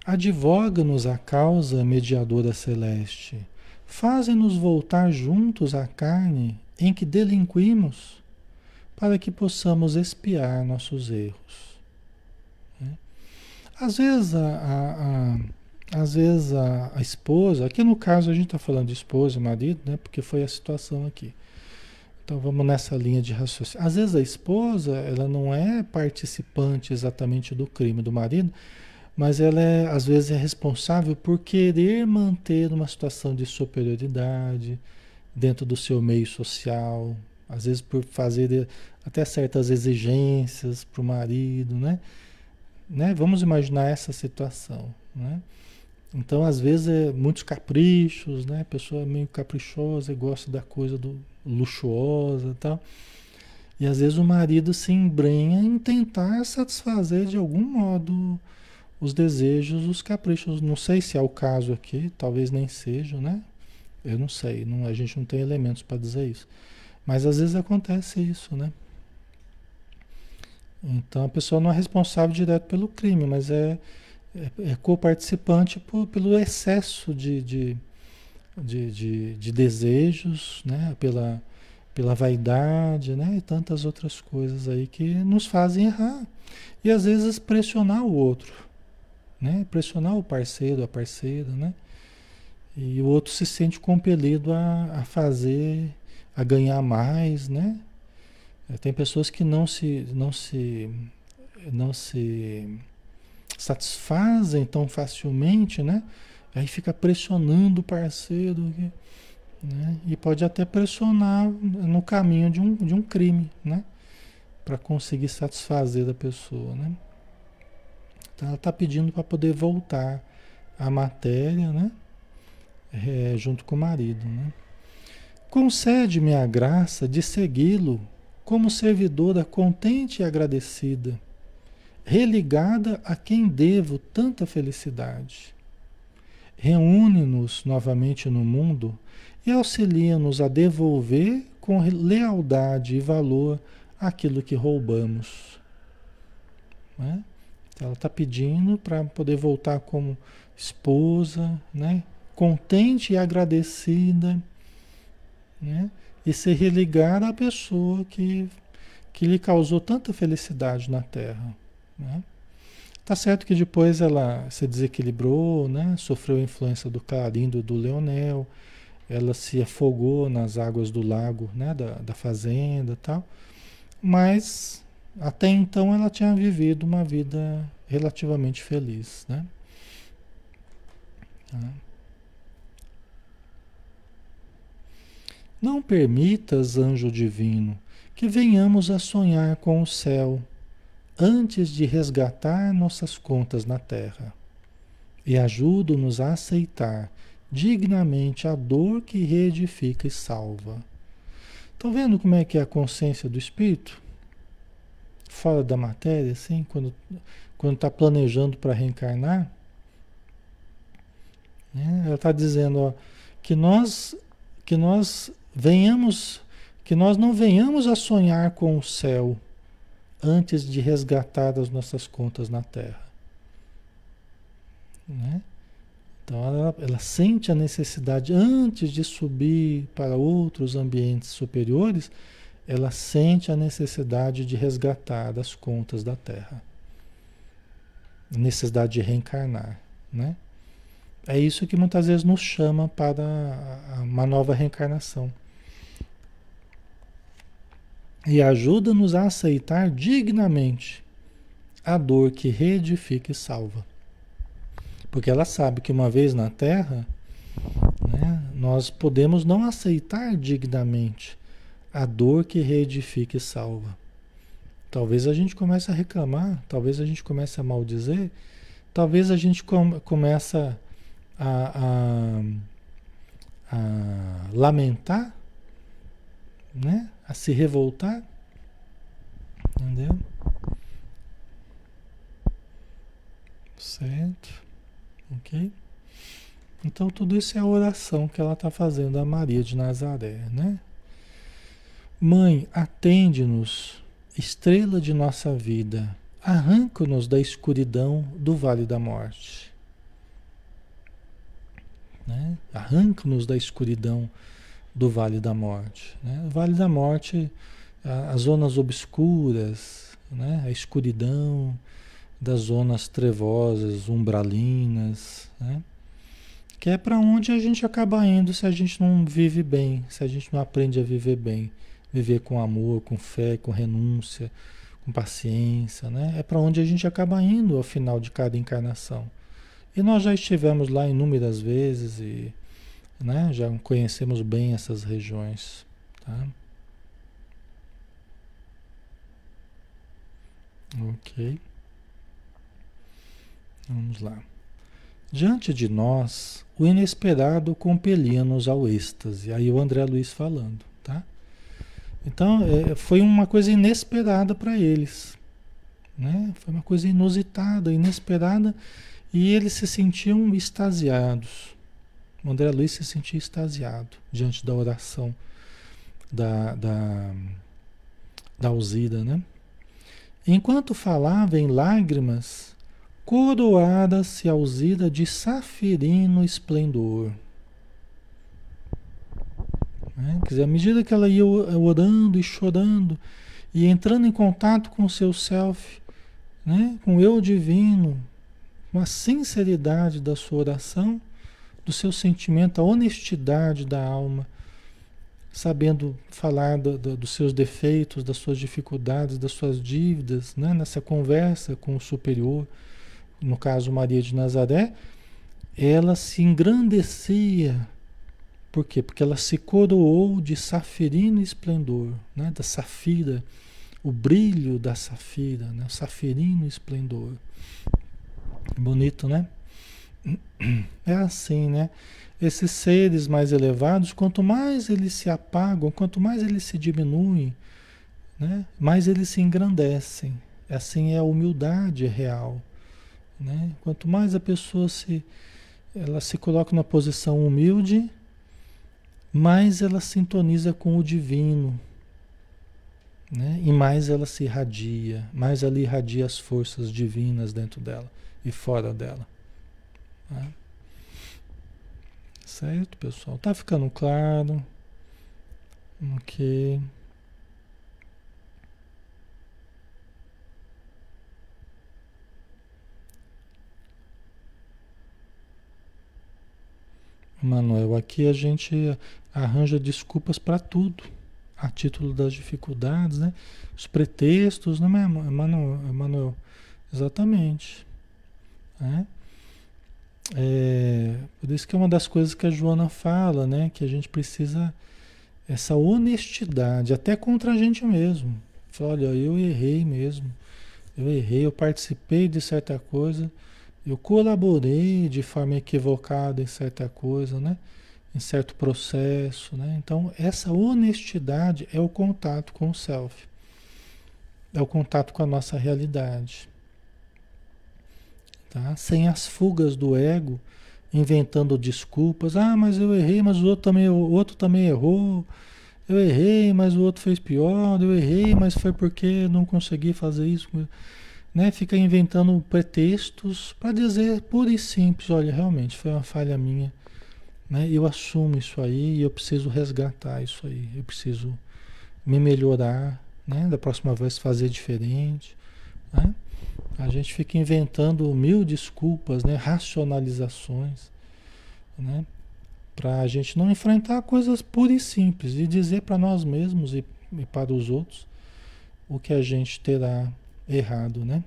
Advoga-nos a causa mediadora celeste. Faze-nos voltar juntos à carne em que delinquimos, para que possamos espiar nossos erros. Né? Às vezes a, a, a às vezes a, a, esposa, aqui no caso a gente está falando de esposa e marido, né? Porque foi a situação aqui. Então vamos nessa linha de raciocínio. Às vezes a esposa, ela não é participante exatamente do crime do marido, mas ela é, às vezes é responsável por querer manter uma situação de superioridade dentro do seu meio social, às vezes por fazer até certas exigências para o marido, né? né? Vamos imaginar essa situação, né? Então, às vezes, é muitos caprichos, né? A pessoa é meio caprichosa e gosta da coisa do luxuosa e tal. E às vezes o marido se embrenha em tentar satisfazer de algum modo os desejos, os caprichos. Não sei se é o caso aqui, talvez nem seja, né? Eu não sei, não, a gente não tem elementos para dizer isso. Mas às vezes acontece isso, né? Então a pessoa não é responsável direto pelo crime, mas é é, é co-participante pelo excesso de, de, de, de, de desejos, né? pela, pela vaidade né? e tantas outras coisas aí que nos fazem errar. E às vezes pressionar o outro, né? pressionar o parceiro, a parceira, né? E o outro se sente compelido a, a fazer, a ganhar mais, né? É, tem pessoas que não se, não se, não se satisfazem tão facilmente, né? Aí fica pressionando o parceiro, né? E pode até pressionar no caminho de um, de um crime, né? Para conseguir satisfazer a pessoa, né? Então ela está pedindo para poder voltar à matéria, né? É, junto com o marido, né? Concede-me a graça de segui-lo como servidora contente e agradecida religada a quem devo tanta felicidade. Reúne-nos novamente no mundo e auxilia-nos a devolver com lealdade e valor aquilo que roubamos. Né? Ela está pedindo para poder voltar como esposa, né? contente e agradecida, né? e se religar à pessoa que, que lhe causou tanta felicidade na Terra. Né? Tá certo que depois ela se desequilibrou, né? sofreu a influência do clarindo do Leonel, ela se afogou nas águas do lago né? da, da fazenda tal, mas até então ela tinha vivido uma vida relativamente feliz. Né? Tá? Não permitas, anjo divino, que venhamos a sonhar com o céu antes de resgatar nossas contas na terra. E ajuda-nos a aceitar dignamente a dor que reedifica e salva. Estão vendo como é que é a consciência do espírito? Fora da matéria, assim, quando está planejando para reencarnar, né? ela está dizendo ó, que nós que nós venhamos que nós não venhamos a sonhar com o céu antes de resgatar as nossas contas na Terra. Né? Então ela, ela, sente a necessidade, antes de subir para outros ambientes superiores, ela sente a necessidade de resgatar as contas da Terra. necessidade de reencarnar. Né? É isso que muitas vezes nos chama para uma nova reencarnação e ajuda-nos a aceitar dignamente a dor que reedifica e salva. Porque ela sabe que uma vez na Terra, né, nós podemos não aceitar dignamente a dor que reedifica e salva. Talvez a gente comece a reclamar, talvez a gente comece a maldizer, talvez a gente com, comece a, a, a lamentar, né? A se revoltar. Entendeu? Certo? Ok? Então tudo isso é a oração que ela está fazendo a Maria de Nazaré, né? Mãe, atende-nos, estrela de nossa vida, arranca-nos da escuridão do vale da morte. Né? Arranca-nos da escuridão do vale da morte. Né? O vale da morte, as zonas obscuras, né? a escuridão das zonas trevosas, umbralinas, né? que é para onde a gente acaba indo se a gente não vive bem, se a gente não aprende a viver bem, viver com amor, com fé, com renúncia, com paciência, né? É para onde a gente acaba indo ao final de cada encarnação. E nós já estivemos lá inúmeras vezes e né, já conhecemos bem essas regiões, tá? Ok. Vamos lá. Diante de nós, o inesperado compelia-nos ao êxtase. Aí o André Luiz falando, tá? Então, é, foi uma coisa inesperada para eles. Né? Foi uma coisa inusitada, inesperada, e eles se sentiam extasiados. O André Luiz se sentia extasiado diante da oração da, da, da Alzida, né? Enquanto falava em lágrimas, coroada-se Alzida de safirino esplendor. Né? Quer dizer, à medida que ela ia orando e chorando e entrando em contato com o seu self, né? com o eu divino, com a sinceridade da sua oração, do seu sentimento, a honestidade da alma, sabendo falar do, do, dos seus defeitos, das suas dificuldades, das suas dívidas, né? nessa conversa com o superior, no caso Maria de Nazaré, ela se engrandecia por quê? Porque ela se coroou de safirino esplendor, né? da safira, o brilho da safira, né? o safirino esplendor. Bonito, né? É assim, né? Esses seres mais elevados, quanto mais eles se apagam, quanto mais eles se diminuem, né? mais eles se engrandecem. Assim é a humildade real. Né? Quanto mais a pessoa se, ela se coloca na posição humilde, mais ela sintoniza com o divino, né? E mais ela se irradia, mais ela irradia as forças divinas dentro dela e fora dela. Né? Certo, pessoal? Tá ficando claro? Ok. Manuel, aqui a gente arranja desculpas para tudo, a título das dificuldades, né? Os pretextos, não é, Manuel? Manuel? Exatamente. Né? É, por isso que é uma das coisas que a Joana fala, né? Que a gente precisa essa honestidade, até contra a gente mesmo. Fala, olha, eu errei mesmo. Eu errei, eu participei de certa coisa, eu colaborei de forma equivocada em certa coisa, né? em certo processo. Né? Então, essa honestidade é o contato com o self, é o contato com a nossa realidade. Tá? Sem as fugas do ego, inventando desculpas. Ah, mas eu errei, mas o outro também, o outro também errou. Eu errei, mas o outro fez pior. Eu errei, mas foi porque não consegui fazer isso. Né? Fica inventando pretextos para dizer pura e simples: olha, realmente foi uma falha minha né? Eu assumo isso aí e eu preciso resgatar isso aí. Eu preciso me melhorar, né? Da próxima vez fazer diferente. Né? A gente fica inventando mil desculpas, né? racionalizações, né? para a gente não enfrentar coisas puras e simples e dizer para nós mesmos e, e, para os outros o que a gente terá errado, né?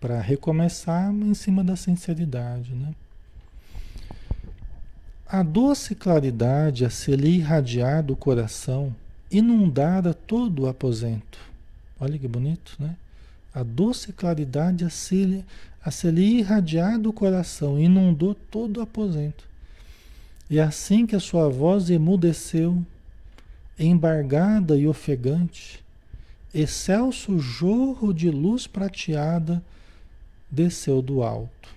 Para recomeçar em cima da sinceridade, né? A doce claridade a se lhe irradiar do coração inundara todo o aposento. Olha que bonito, né? A doce claridade a se, a se lhe irradiar do coração inundou todo o aposento. E assim que a sua voz emudeceu, embargada e ofegante, excelso jorro de luz prateada desceu do alto,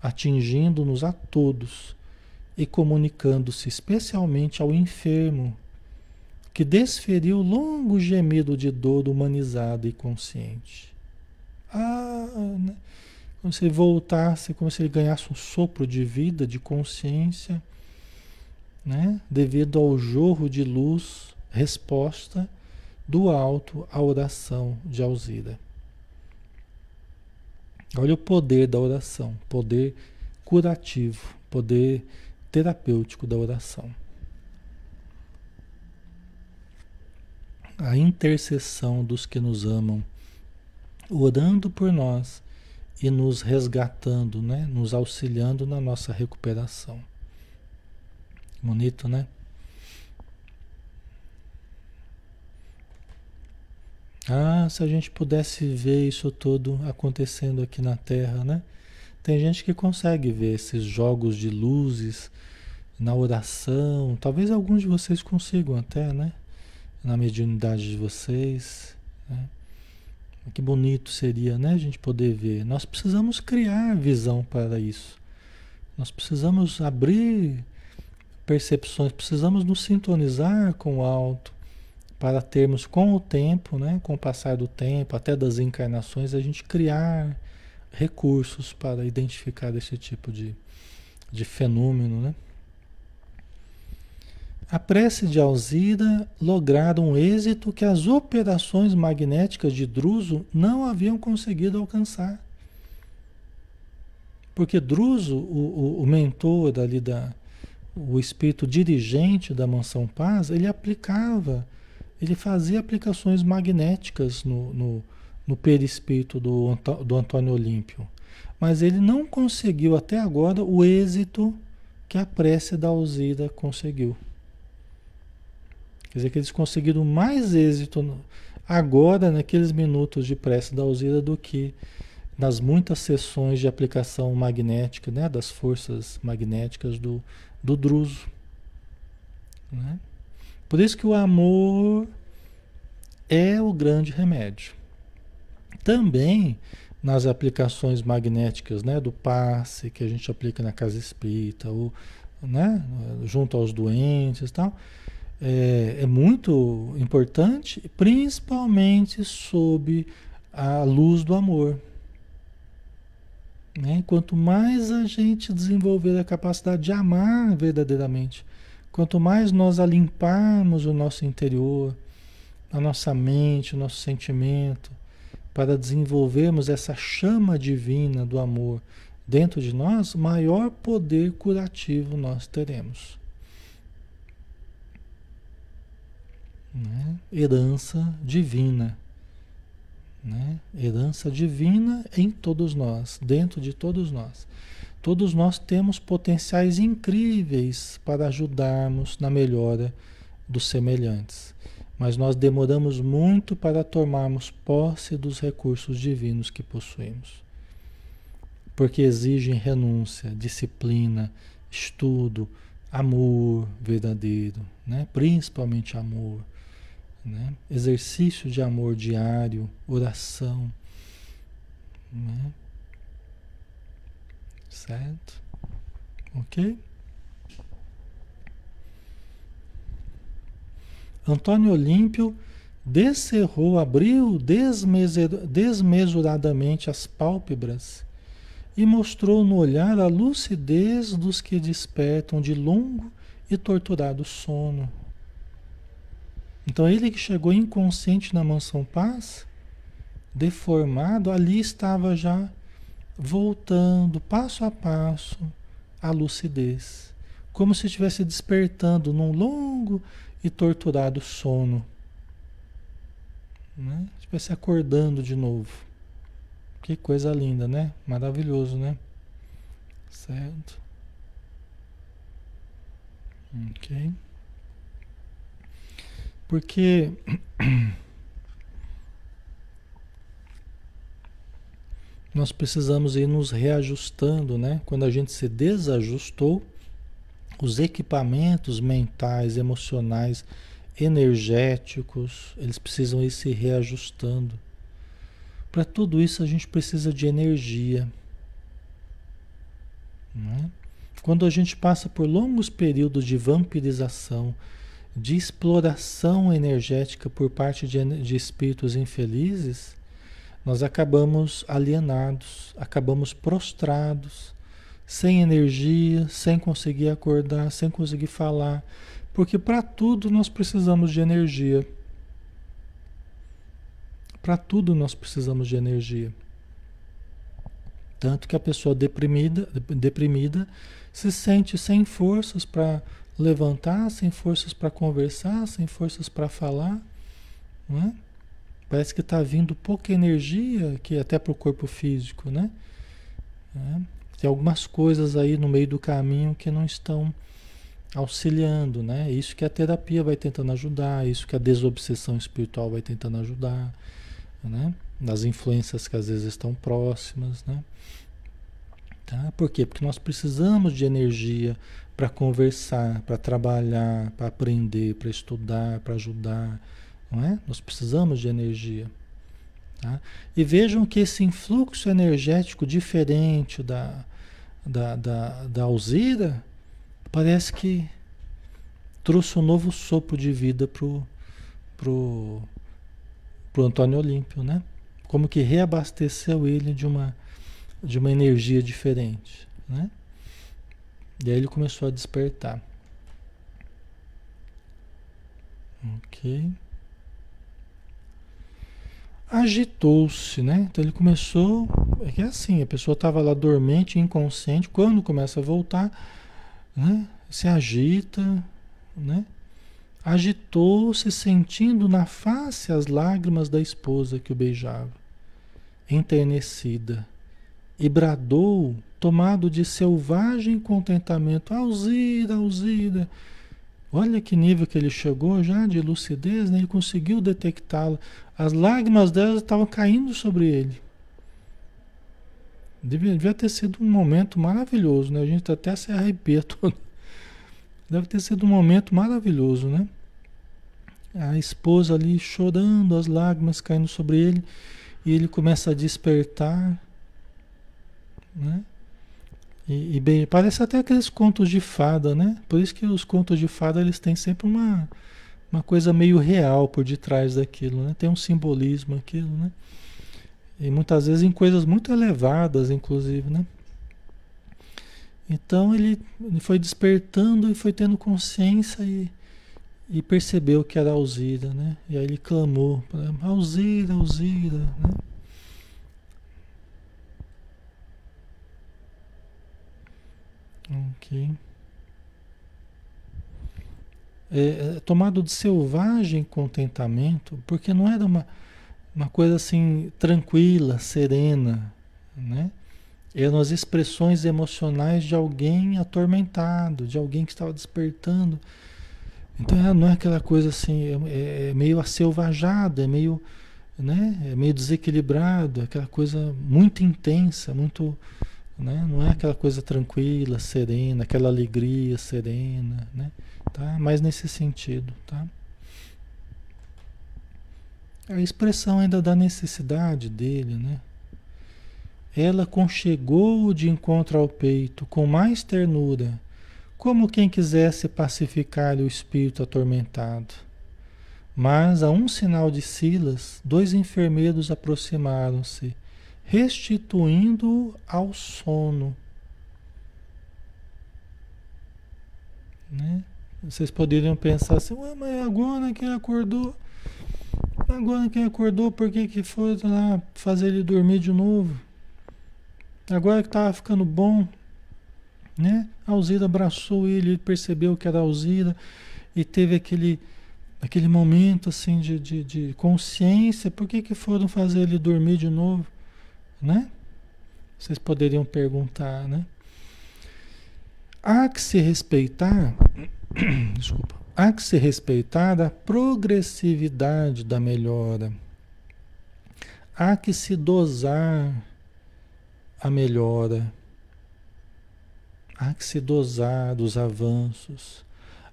atingindo-nos a todos e comunicando-se especialmente ao enfermo, que desferiu longo gemido de dor humanizado e consciente. Ah, né? como se ele voltasse, como se ele ganhasse um sopro de vida, de consciência, né? devido ao jorro de luz, resposta do alto à oração de Alzira. Olha o poder da oração, poder curativo, poder terapêutico da oração. A intercessão dos que nos amam, orando por nós e nos resgatando, né? nos auxiliando na nossa recuperação. Bonito, né? Ah, se a gente pudesse ver isso tudo acontecendo aqui na Terra, né? Tem gente que consegue ver esses jogos de luzes na oração. Talvez alguns de vocês consigam até, né? Na mediunidade de vocês. Né? Que bonito seria, né? A gente poder ver. Nós precisamos criar visão para isso. Nós precisamos abrir percepções, precisamos nos sintonizar com o alto para termos com o tempo, né, com o passar do tempo, até das encarnações, a gente criar recursos para identificar esse tipo de, de fenômeno. Né? A prece de Alzira lograram um êxito que as operações magnéticas de Druso não haviam conseguido alcançar. Porque Druso, o, o, o mentor ali da, o espírito dirigente da Mansão Paz, ele aplicava ele fazia aplicações magnéticas no, no, no perispírito do, do Antônio Olímpio. Mas ele não conseguiu até agora o êxito que a prece da Alzira conseguiu. Quer dizer que eles conseguiram mais êxito agora, naqueles minutos de prece da Alzira, do que nas muitas sessões de aplicação magnética, né, das forças magnéticas do, do Druso. Né? Por isso que o amor é o grande remédio. Também nas aplicações magnéticas, né, do passe que a gente aplica na casa espírita, ou, né, junto aos doentes e tal, é, é muito importante, principalmente sob a luz do amor. Né? Quanto mais a gente desenvolver a capacidade de amar verdadeiramente, Quanto mais nós alimparmos o nosso interior, a nossa mente, o nosso sentimento, para desenvolvermos essa chama divina do amor dentro de nós, maior poder curativo nós teremos. Né? Herança divina. Né? Herança divina em todos nós, dentro de todos nós. Todos nós temos potenciais incríveis para ajudarmos na melhora dos semelhantes, mas nós demoramos muito para tomarmos posse dos recursos divinos que possuímos. Porque exigem renúncia, disciplina, estudo, amor verdadeiro, né? principalmente amor. Né? Exercício de amor diário, oração. Né? Certo? Ok? Antônio Olímpio descerrou, abriu desmesuradamente as pálpebras e mostrou no olhar a lucidez dos que despertam de longo e torturado sono. Então ele que chegou inconsciente na mansão paz, deformado, ali estava já voltando passo a passo à lucidez, como se estivesse despertando num longo e torturado sono. Né? Estivesse acordando de novo. Que coisa linda, né? Maravilhoso, né? Certo? Ok. Porque nós precisamos ir nos reajustando, né? Quando a gente se desajustou, os equipamentos mentais, emocionais, energéticos, eles precisam ir se reajustando. Para tudo isso a gente precisa de energia. Né? Quando a gente passa por longos períodos de vampirização, de exploração energética por parte de, de espíritos infelizes, nós acabamos alienados, acabamos prostrados, sem energia, sem conseguir acordar, sem conseguir falar, porque para tudo nós precisamos de energia. Para tudo nós precisamos de energia. Tanto que a pessoa deprimida, deprimida se sente sem forças para levantar, sem forças para conversar, sem forças para falar. Não é? Parece que está vindo pouca energia que até para o corpo físico, né? É. Tem algumas coisas aí no meio do caminho que não estão auxiliando, né? Isso que a terapia vai tentando ajudar, isso que a desobsessão espiritual vai tentando ajudar, né? Das influências que às vezes estão próximas, né? Tá? Por quê? Porque nós precisamos de energia para conversar, para trabalhar, para aprender, para estudar, para ajudar, não é? Nós precisamos de energia. Tá? E vejam que esse influxo energético diferente da, da, da, da Alzira parece que trouxe um novo sopro de vida pro, pro, pro Antônio Olímpio, né? Como que reabasteceu ele de uma, de uma energia diferente, né? E aí ele começou a despertar. Ok. Agitou-se, né? Então ele começou. É que é assim, a pessoa estava lá dormente, inconsciente. Quando começa a voltar, né? Se agita, né? Agitou-se, sentindo na face as lágrimas da esposa que o beijava, enternecida, e bradou tomado de selvagem contentamento. Alzira, Alzira. Olha que nível que ele chegou já de lucidez, né? ele conseguiu detectá-la. As lágrimas dela estavam caindo sobre ele. Devia, devia, ter sido um momento maravilhoso, né? A gente até se arrepia todo. Deve ter sido um momento maravilhoso, né? A esposa ali chorando, as lágrimas caindo sobre ele, e ele começa a despertar, né? E, e, bem, parece até aqueles contos de fada, né? Por isso que os contos de fada eles têm sempre uma, uma coisa meio real por detrás daquilo, né? Tem um simbolismo aquilo, né? E muitas vezes em coisas muito elevadas, inclusive, né? Então ele, ele foi despertando e foi tendo consciência e, e percebeu que era Alzira, né? E aí ele clamou, Alzira, Alzira, né? Ok. É, é, tomado de selvagem contentamento, porque não era uma, uma coisa assim tranquila, serena, né? Eram as expressões emocionais de alguém atormentado, de alguém que estava despertando. Então é, não é aquela coisa assim, é, é meio acelvajada, é meio, né? É meio desequilibrado, aquela coisa muito intensa, muito né? Não é aquela coisa tranquila, serena, aquela alegria serena, né? Tá? Mas nesse sentido, tá? A expressão ainda da necessidade dele, né? Ela conchegou de encontro ao peito com mais ternura, como quem quisesse pacificar o espírito atormentado. Mas a um sinal de Silas, dois enfermeiros aproximaram-se restituindo ao sono. Né? Vocês poderiam pensar assim, Ué, mas agora que acordou, agora que acordou, por que, que foi lá fazer ele dormir de novo? Agora que estava ficando bom, né? A Alzira abraçou ele, ele percebeu que era Alzira e teve aquele, aquele momento assim de, de, de consciência, por que, que foram fazer ele dormir de novo? Né? Vocês poderiam perguntar, né? Há que se respeitar, desculpa, há que se respeitar a progressividade da melhora. Há que se dosar a melhora. Há que se dosar dos avanços,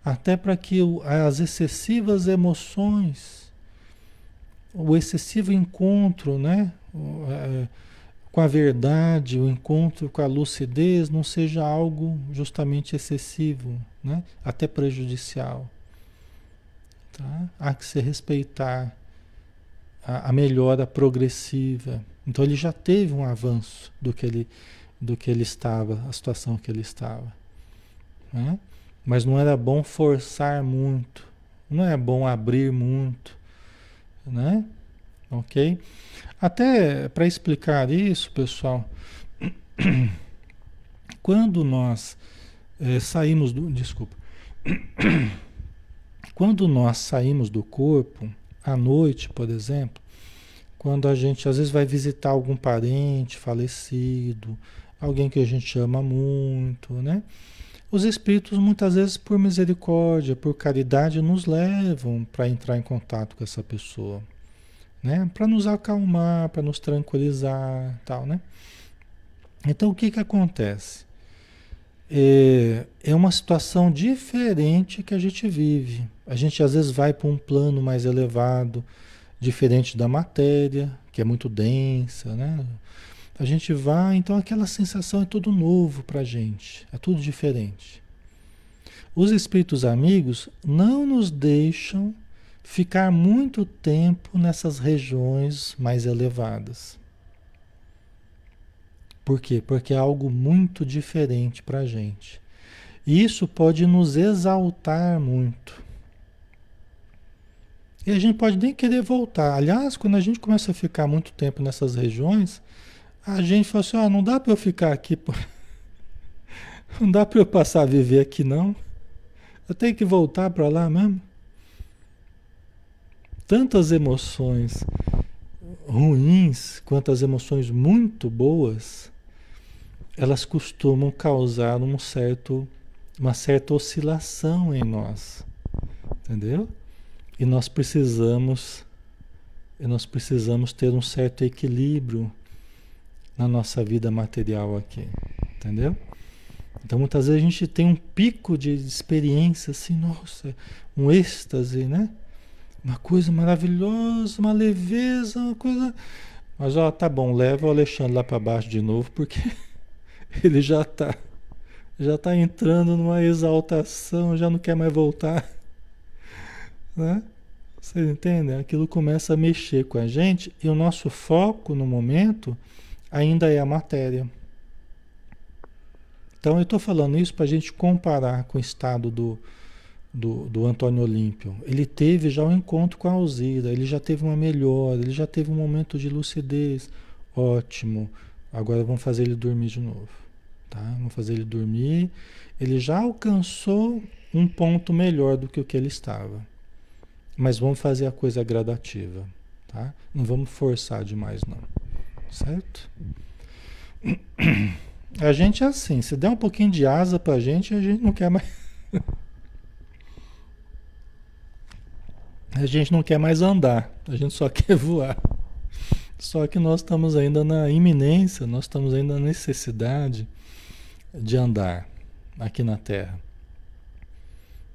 até para que as excessivas emoções o excessivo encontro, né? Com a verdade, o encontro com a lucidez não seja algo justamente excessivo, né? até prejudicial. Tá? Há que se respeitar a, a melhora progressiva. Então ele já teve um avanço do que ele, do que ele estava, a situação que ele estava. Né? Mas não era bom forçar muito, não é bom abrir muito, né? Ok? Até para explicar isso, pessoal, quando nós é, saímos do. Desculpa. Quando nós saímos do corpo, à noite, por exemplo, quando a gente às vezes vai visitar algum parente falecido, alguém que a gente ama muito, né? Os espíritos, muitas vezes, por misericórdia, por caridade, nos levam para entrar em contato com essa pessoa, né? Para nos acalmar, para nos tranquilizar, tal, né? Então, o que que acontece? É, é uma situação diferente que a gente vive. A gente às vezes vai para um plano mais elevado, diferente da matéria, que é muito densa, né? A gente vai, então aquela sensação é tudo novo para a gente, é tudo diferente. Os espíritos amigos não nos deixam ficar muito tempo nessas regiões mais elevadas. Por quê? Porque é algo muito diferente para a gente. E isso pode nos exaltar muito. E a gente pode nem querer voltar. Aliás, quando a gente começa a ficar muito tempo nessas regiões, a gente fala assim, ah, não dá para eu ficar aqui, não dá para eu passar a viver aqui não. Eu tenho que voltar para lá mesmo. Tantas emoções ruins quanto as emoções muito boas, elas costumam causar um certo, uma certa oscilação em nós. Entendeu? E nós precisamos e nós precisamos ter um certo equilíbrio na nossa vida material aqui, entendeu? Então muitas vezes a gente tem um pico de experiência assim, nossa, um êxtase, né? Uma coisa maravilhosa, uma leveza, uma coisa. Mas ó, tá bom, leva o Alexandre lá para baixo de novo, porque ele já tá já tá entrando numa exaltação, já não quer mais voltar. Né? Vocês entendem? Aquilo começa a mexer com a gente e o nosso foco no momento ainda é a matéria. Então eu estou falando isso para a gente comparar com o estado do, do, do, Antônio Olímpio. Ele teve já um encontro com a Alzira, ele já teve uma melhora, ele já teve um momento de lucidez. Ótimo. Agora vamos fazer ele dormir de novo. Tá? Vamos fazer ele dormir. Ele já alcançou um ponto melhor do que o que ele estava. Mas vamos fazer a coisa gradativa. Tá? Não vamos forçar demais, não. Certo? A gente é assim, se der um pouquinho de asa pra gente, a gente não quer mais. a gente não quer mais andar, a gente só quer voar. Só que nós estamos ainda na iminência, nós estamos ainda na necessidade de andar aqui na Terra.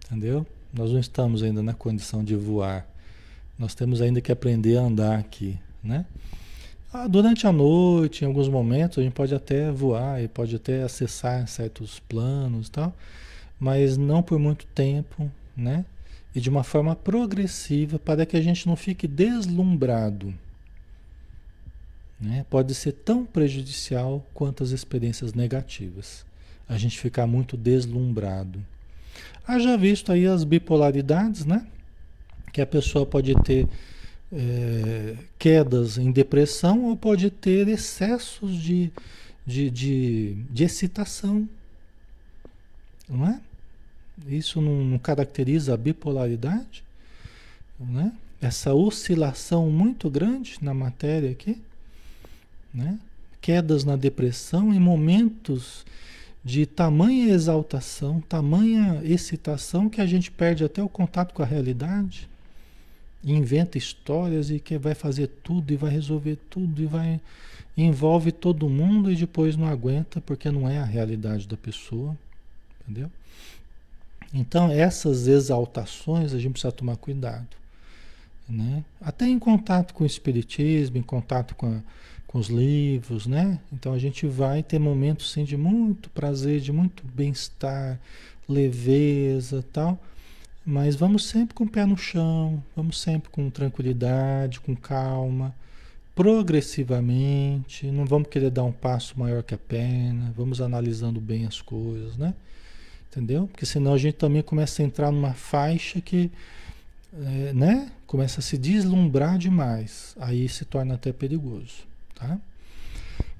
Entendeu? Nós não estamos ainda na condição de voar. Nós temos ainda que aprender a andar aqui, né? Ah, durante a noite, em alguns momentos, a gente pode até voar e pode até acessar certos planos e tal, mas não por muito tempo, né? E de uma forma progressiva para que a gente não fique deslumbrado. Né? Pode ser tão prejudicial quanto as experiências negativas. A gente ficar muito deslumbrado. Haja visto aí as bipolaridades, né? Que a pessoa pode ter é, quedas em depressão ou pode ter excessos de, de, de, de excitação. Não é? Isso não, não caracteriza a bipolaridade? Né? Essa oscilação muito grande na matéria aqui. Né? Quedas na depressão em momentos de tamanha exaltação, tamanha excitação que a gente perde até o contato com a realidade inventa histórias e que vai fazer tudo e vai resolver tudo e vai envolve todo mundo e depois não aguenta porque não é a realidade da pessoa, entendeu? Então essas exaltações a gente precisa tomar cuidado, né? Até em contato com o espiritismo, em contato com, a, com os livros, né? Então a gente vai ter momentos sim de muito prazer, de muito bem-estar, leveza, tal. Mas vamos sempre com o pé no chão, vamos sempre com tranquilidade, com calma, progressivamente, não vamos querer dar um passo maior que a perna, vamos analisando bem as coisas, né? Entendeu? Porque senão a gente também começa a entrar numa faixa que é, né? Começa a se deslumbrar demais. Aí se torna até perigoso, tá?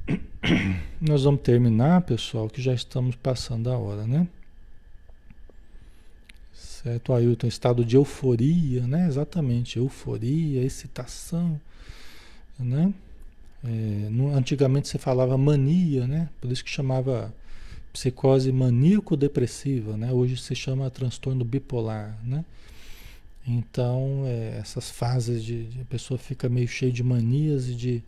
Nós vamos terminar, pessoal, que já estamos passando a hora, né? Certo, Ailton, estado de euforia, né? Exatamente, euforia, excitação, né? É, no, antigamente você falava mania, né? Por isso que chamava psicose maníaco-depressiva, né? Hoje se chama transtorno bipolar, né? Então, é, essas fases de, de, a pessoa fica meio cheia de manias e de,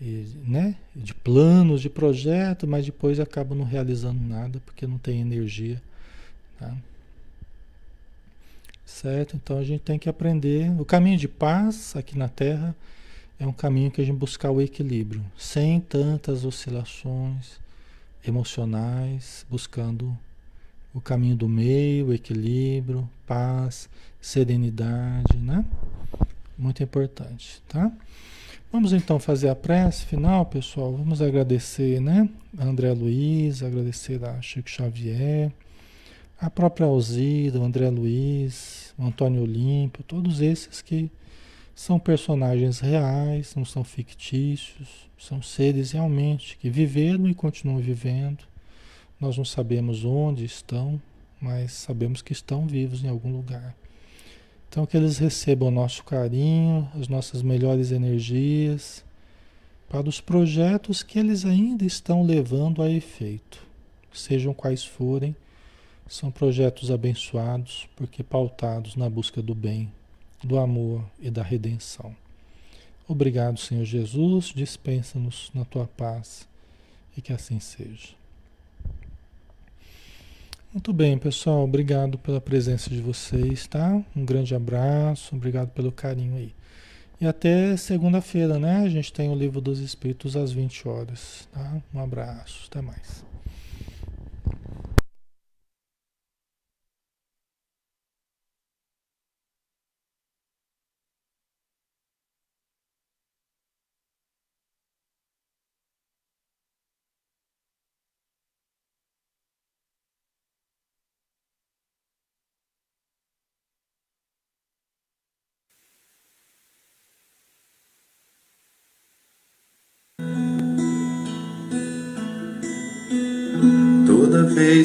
e, né, de planos, de projeto, mas depois acaba não realizando nada porque não tem energia. Tá? Certo? Então a gente tem que aprender. O caminho de paz aqui na Terra é um caminho que a gente buscar o equilíbrio, sem tantas oscilações emocionais, buscando o caminho do meio, equilíbrio, paz, serenidade, né? Muito importante, tá? Vamos então fazer a prece final, pessoal. Vamos agradecer, né? A André Luiz, agradecer a Chico Xavier, a própria Alzida, o André Luiz, o Antônio Olímpio, todos esses que são personagens reais, não são fictícios, são seres realmente que viveram e continuam vivendo. Nós não sabemos onde estão, mas sabemos que estão vivos em algum lugar. Então, que eles recebam o nosso carinho, as nossas melhores energias para os projetos que eles ainda estão levando a efeito, sejam quais forem, são projetos abençoados porque pautados na busca do bem, do amor e da redenção. Obrigado, Senhor Jesus, dispensa-nos na tua paz e que assim seja. Muito bem, pessoal. Obrigado pela presença de vocês, tá? Um grande abraço, obrigado pelo carinho aí. E até segunda-feira, né? A gente tem o Livro dos Espíritos às 20 horas, tá? Um abraço, até mais.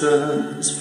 todas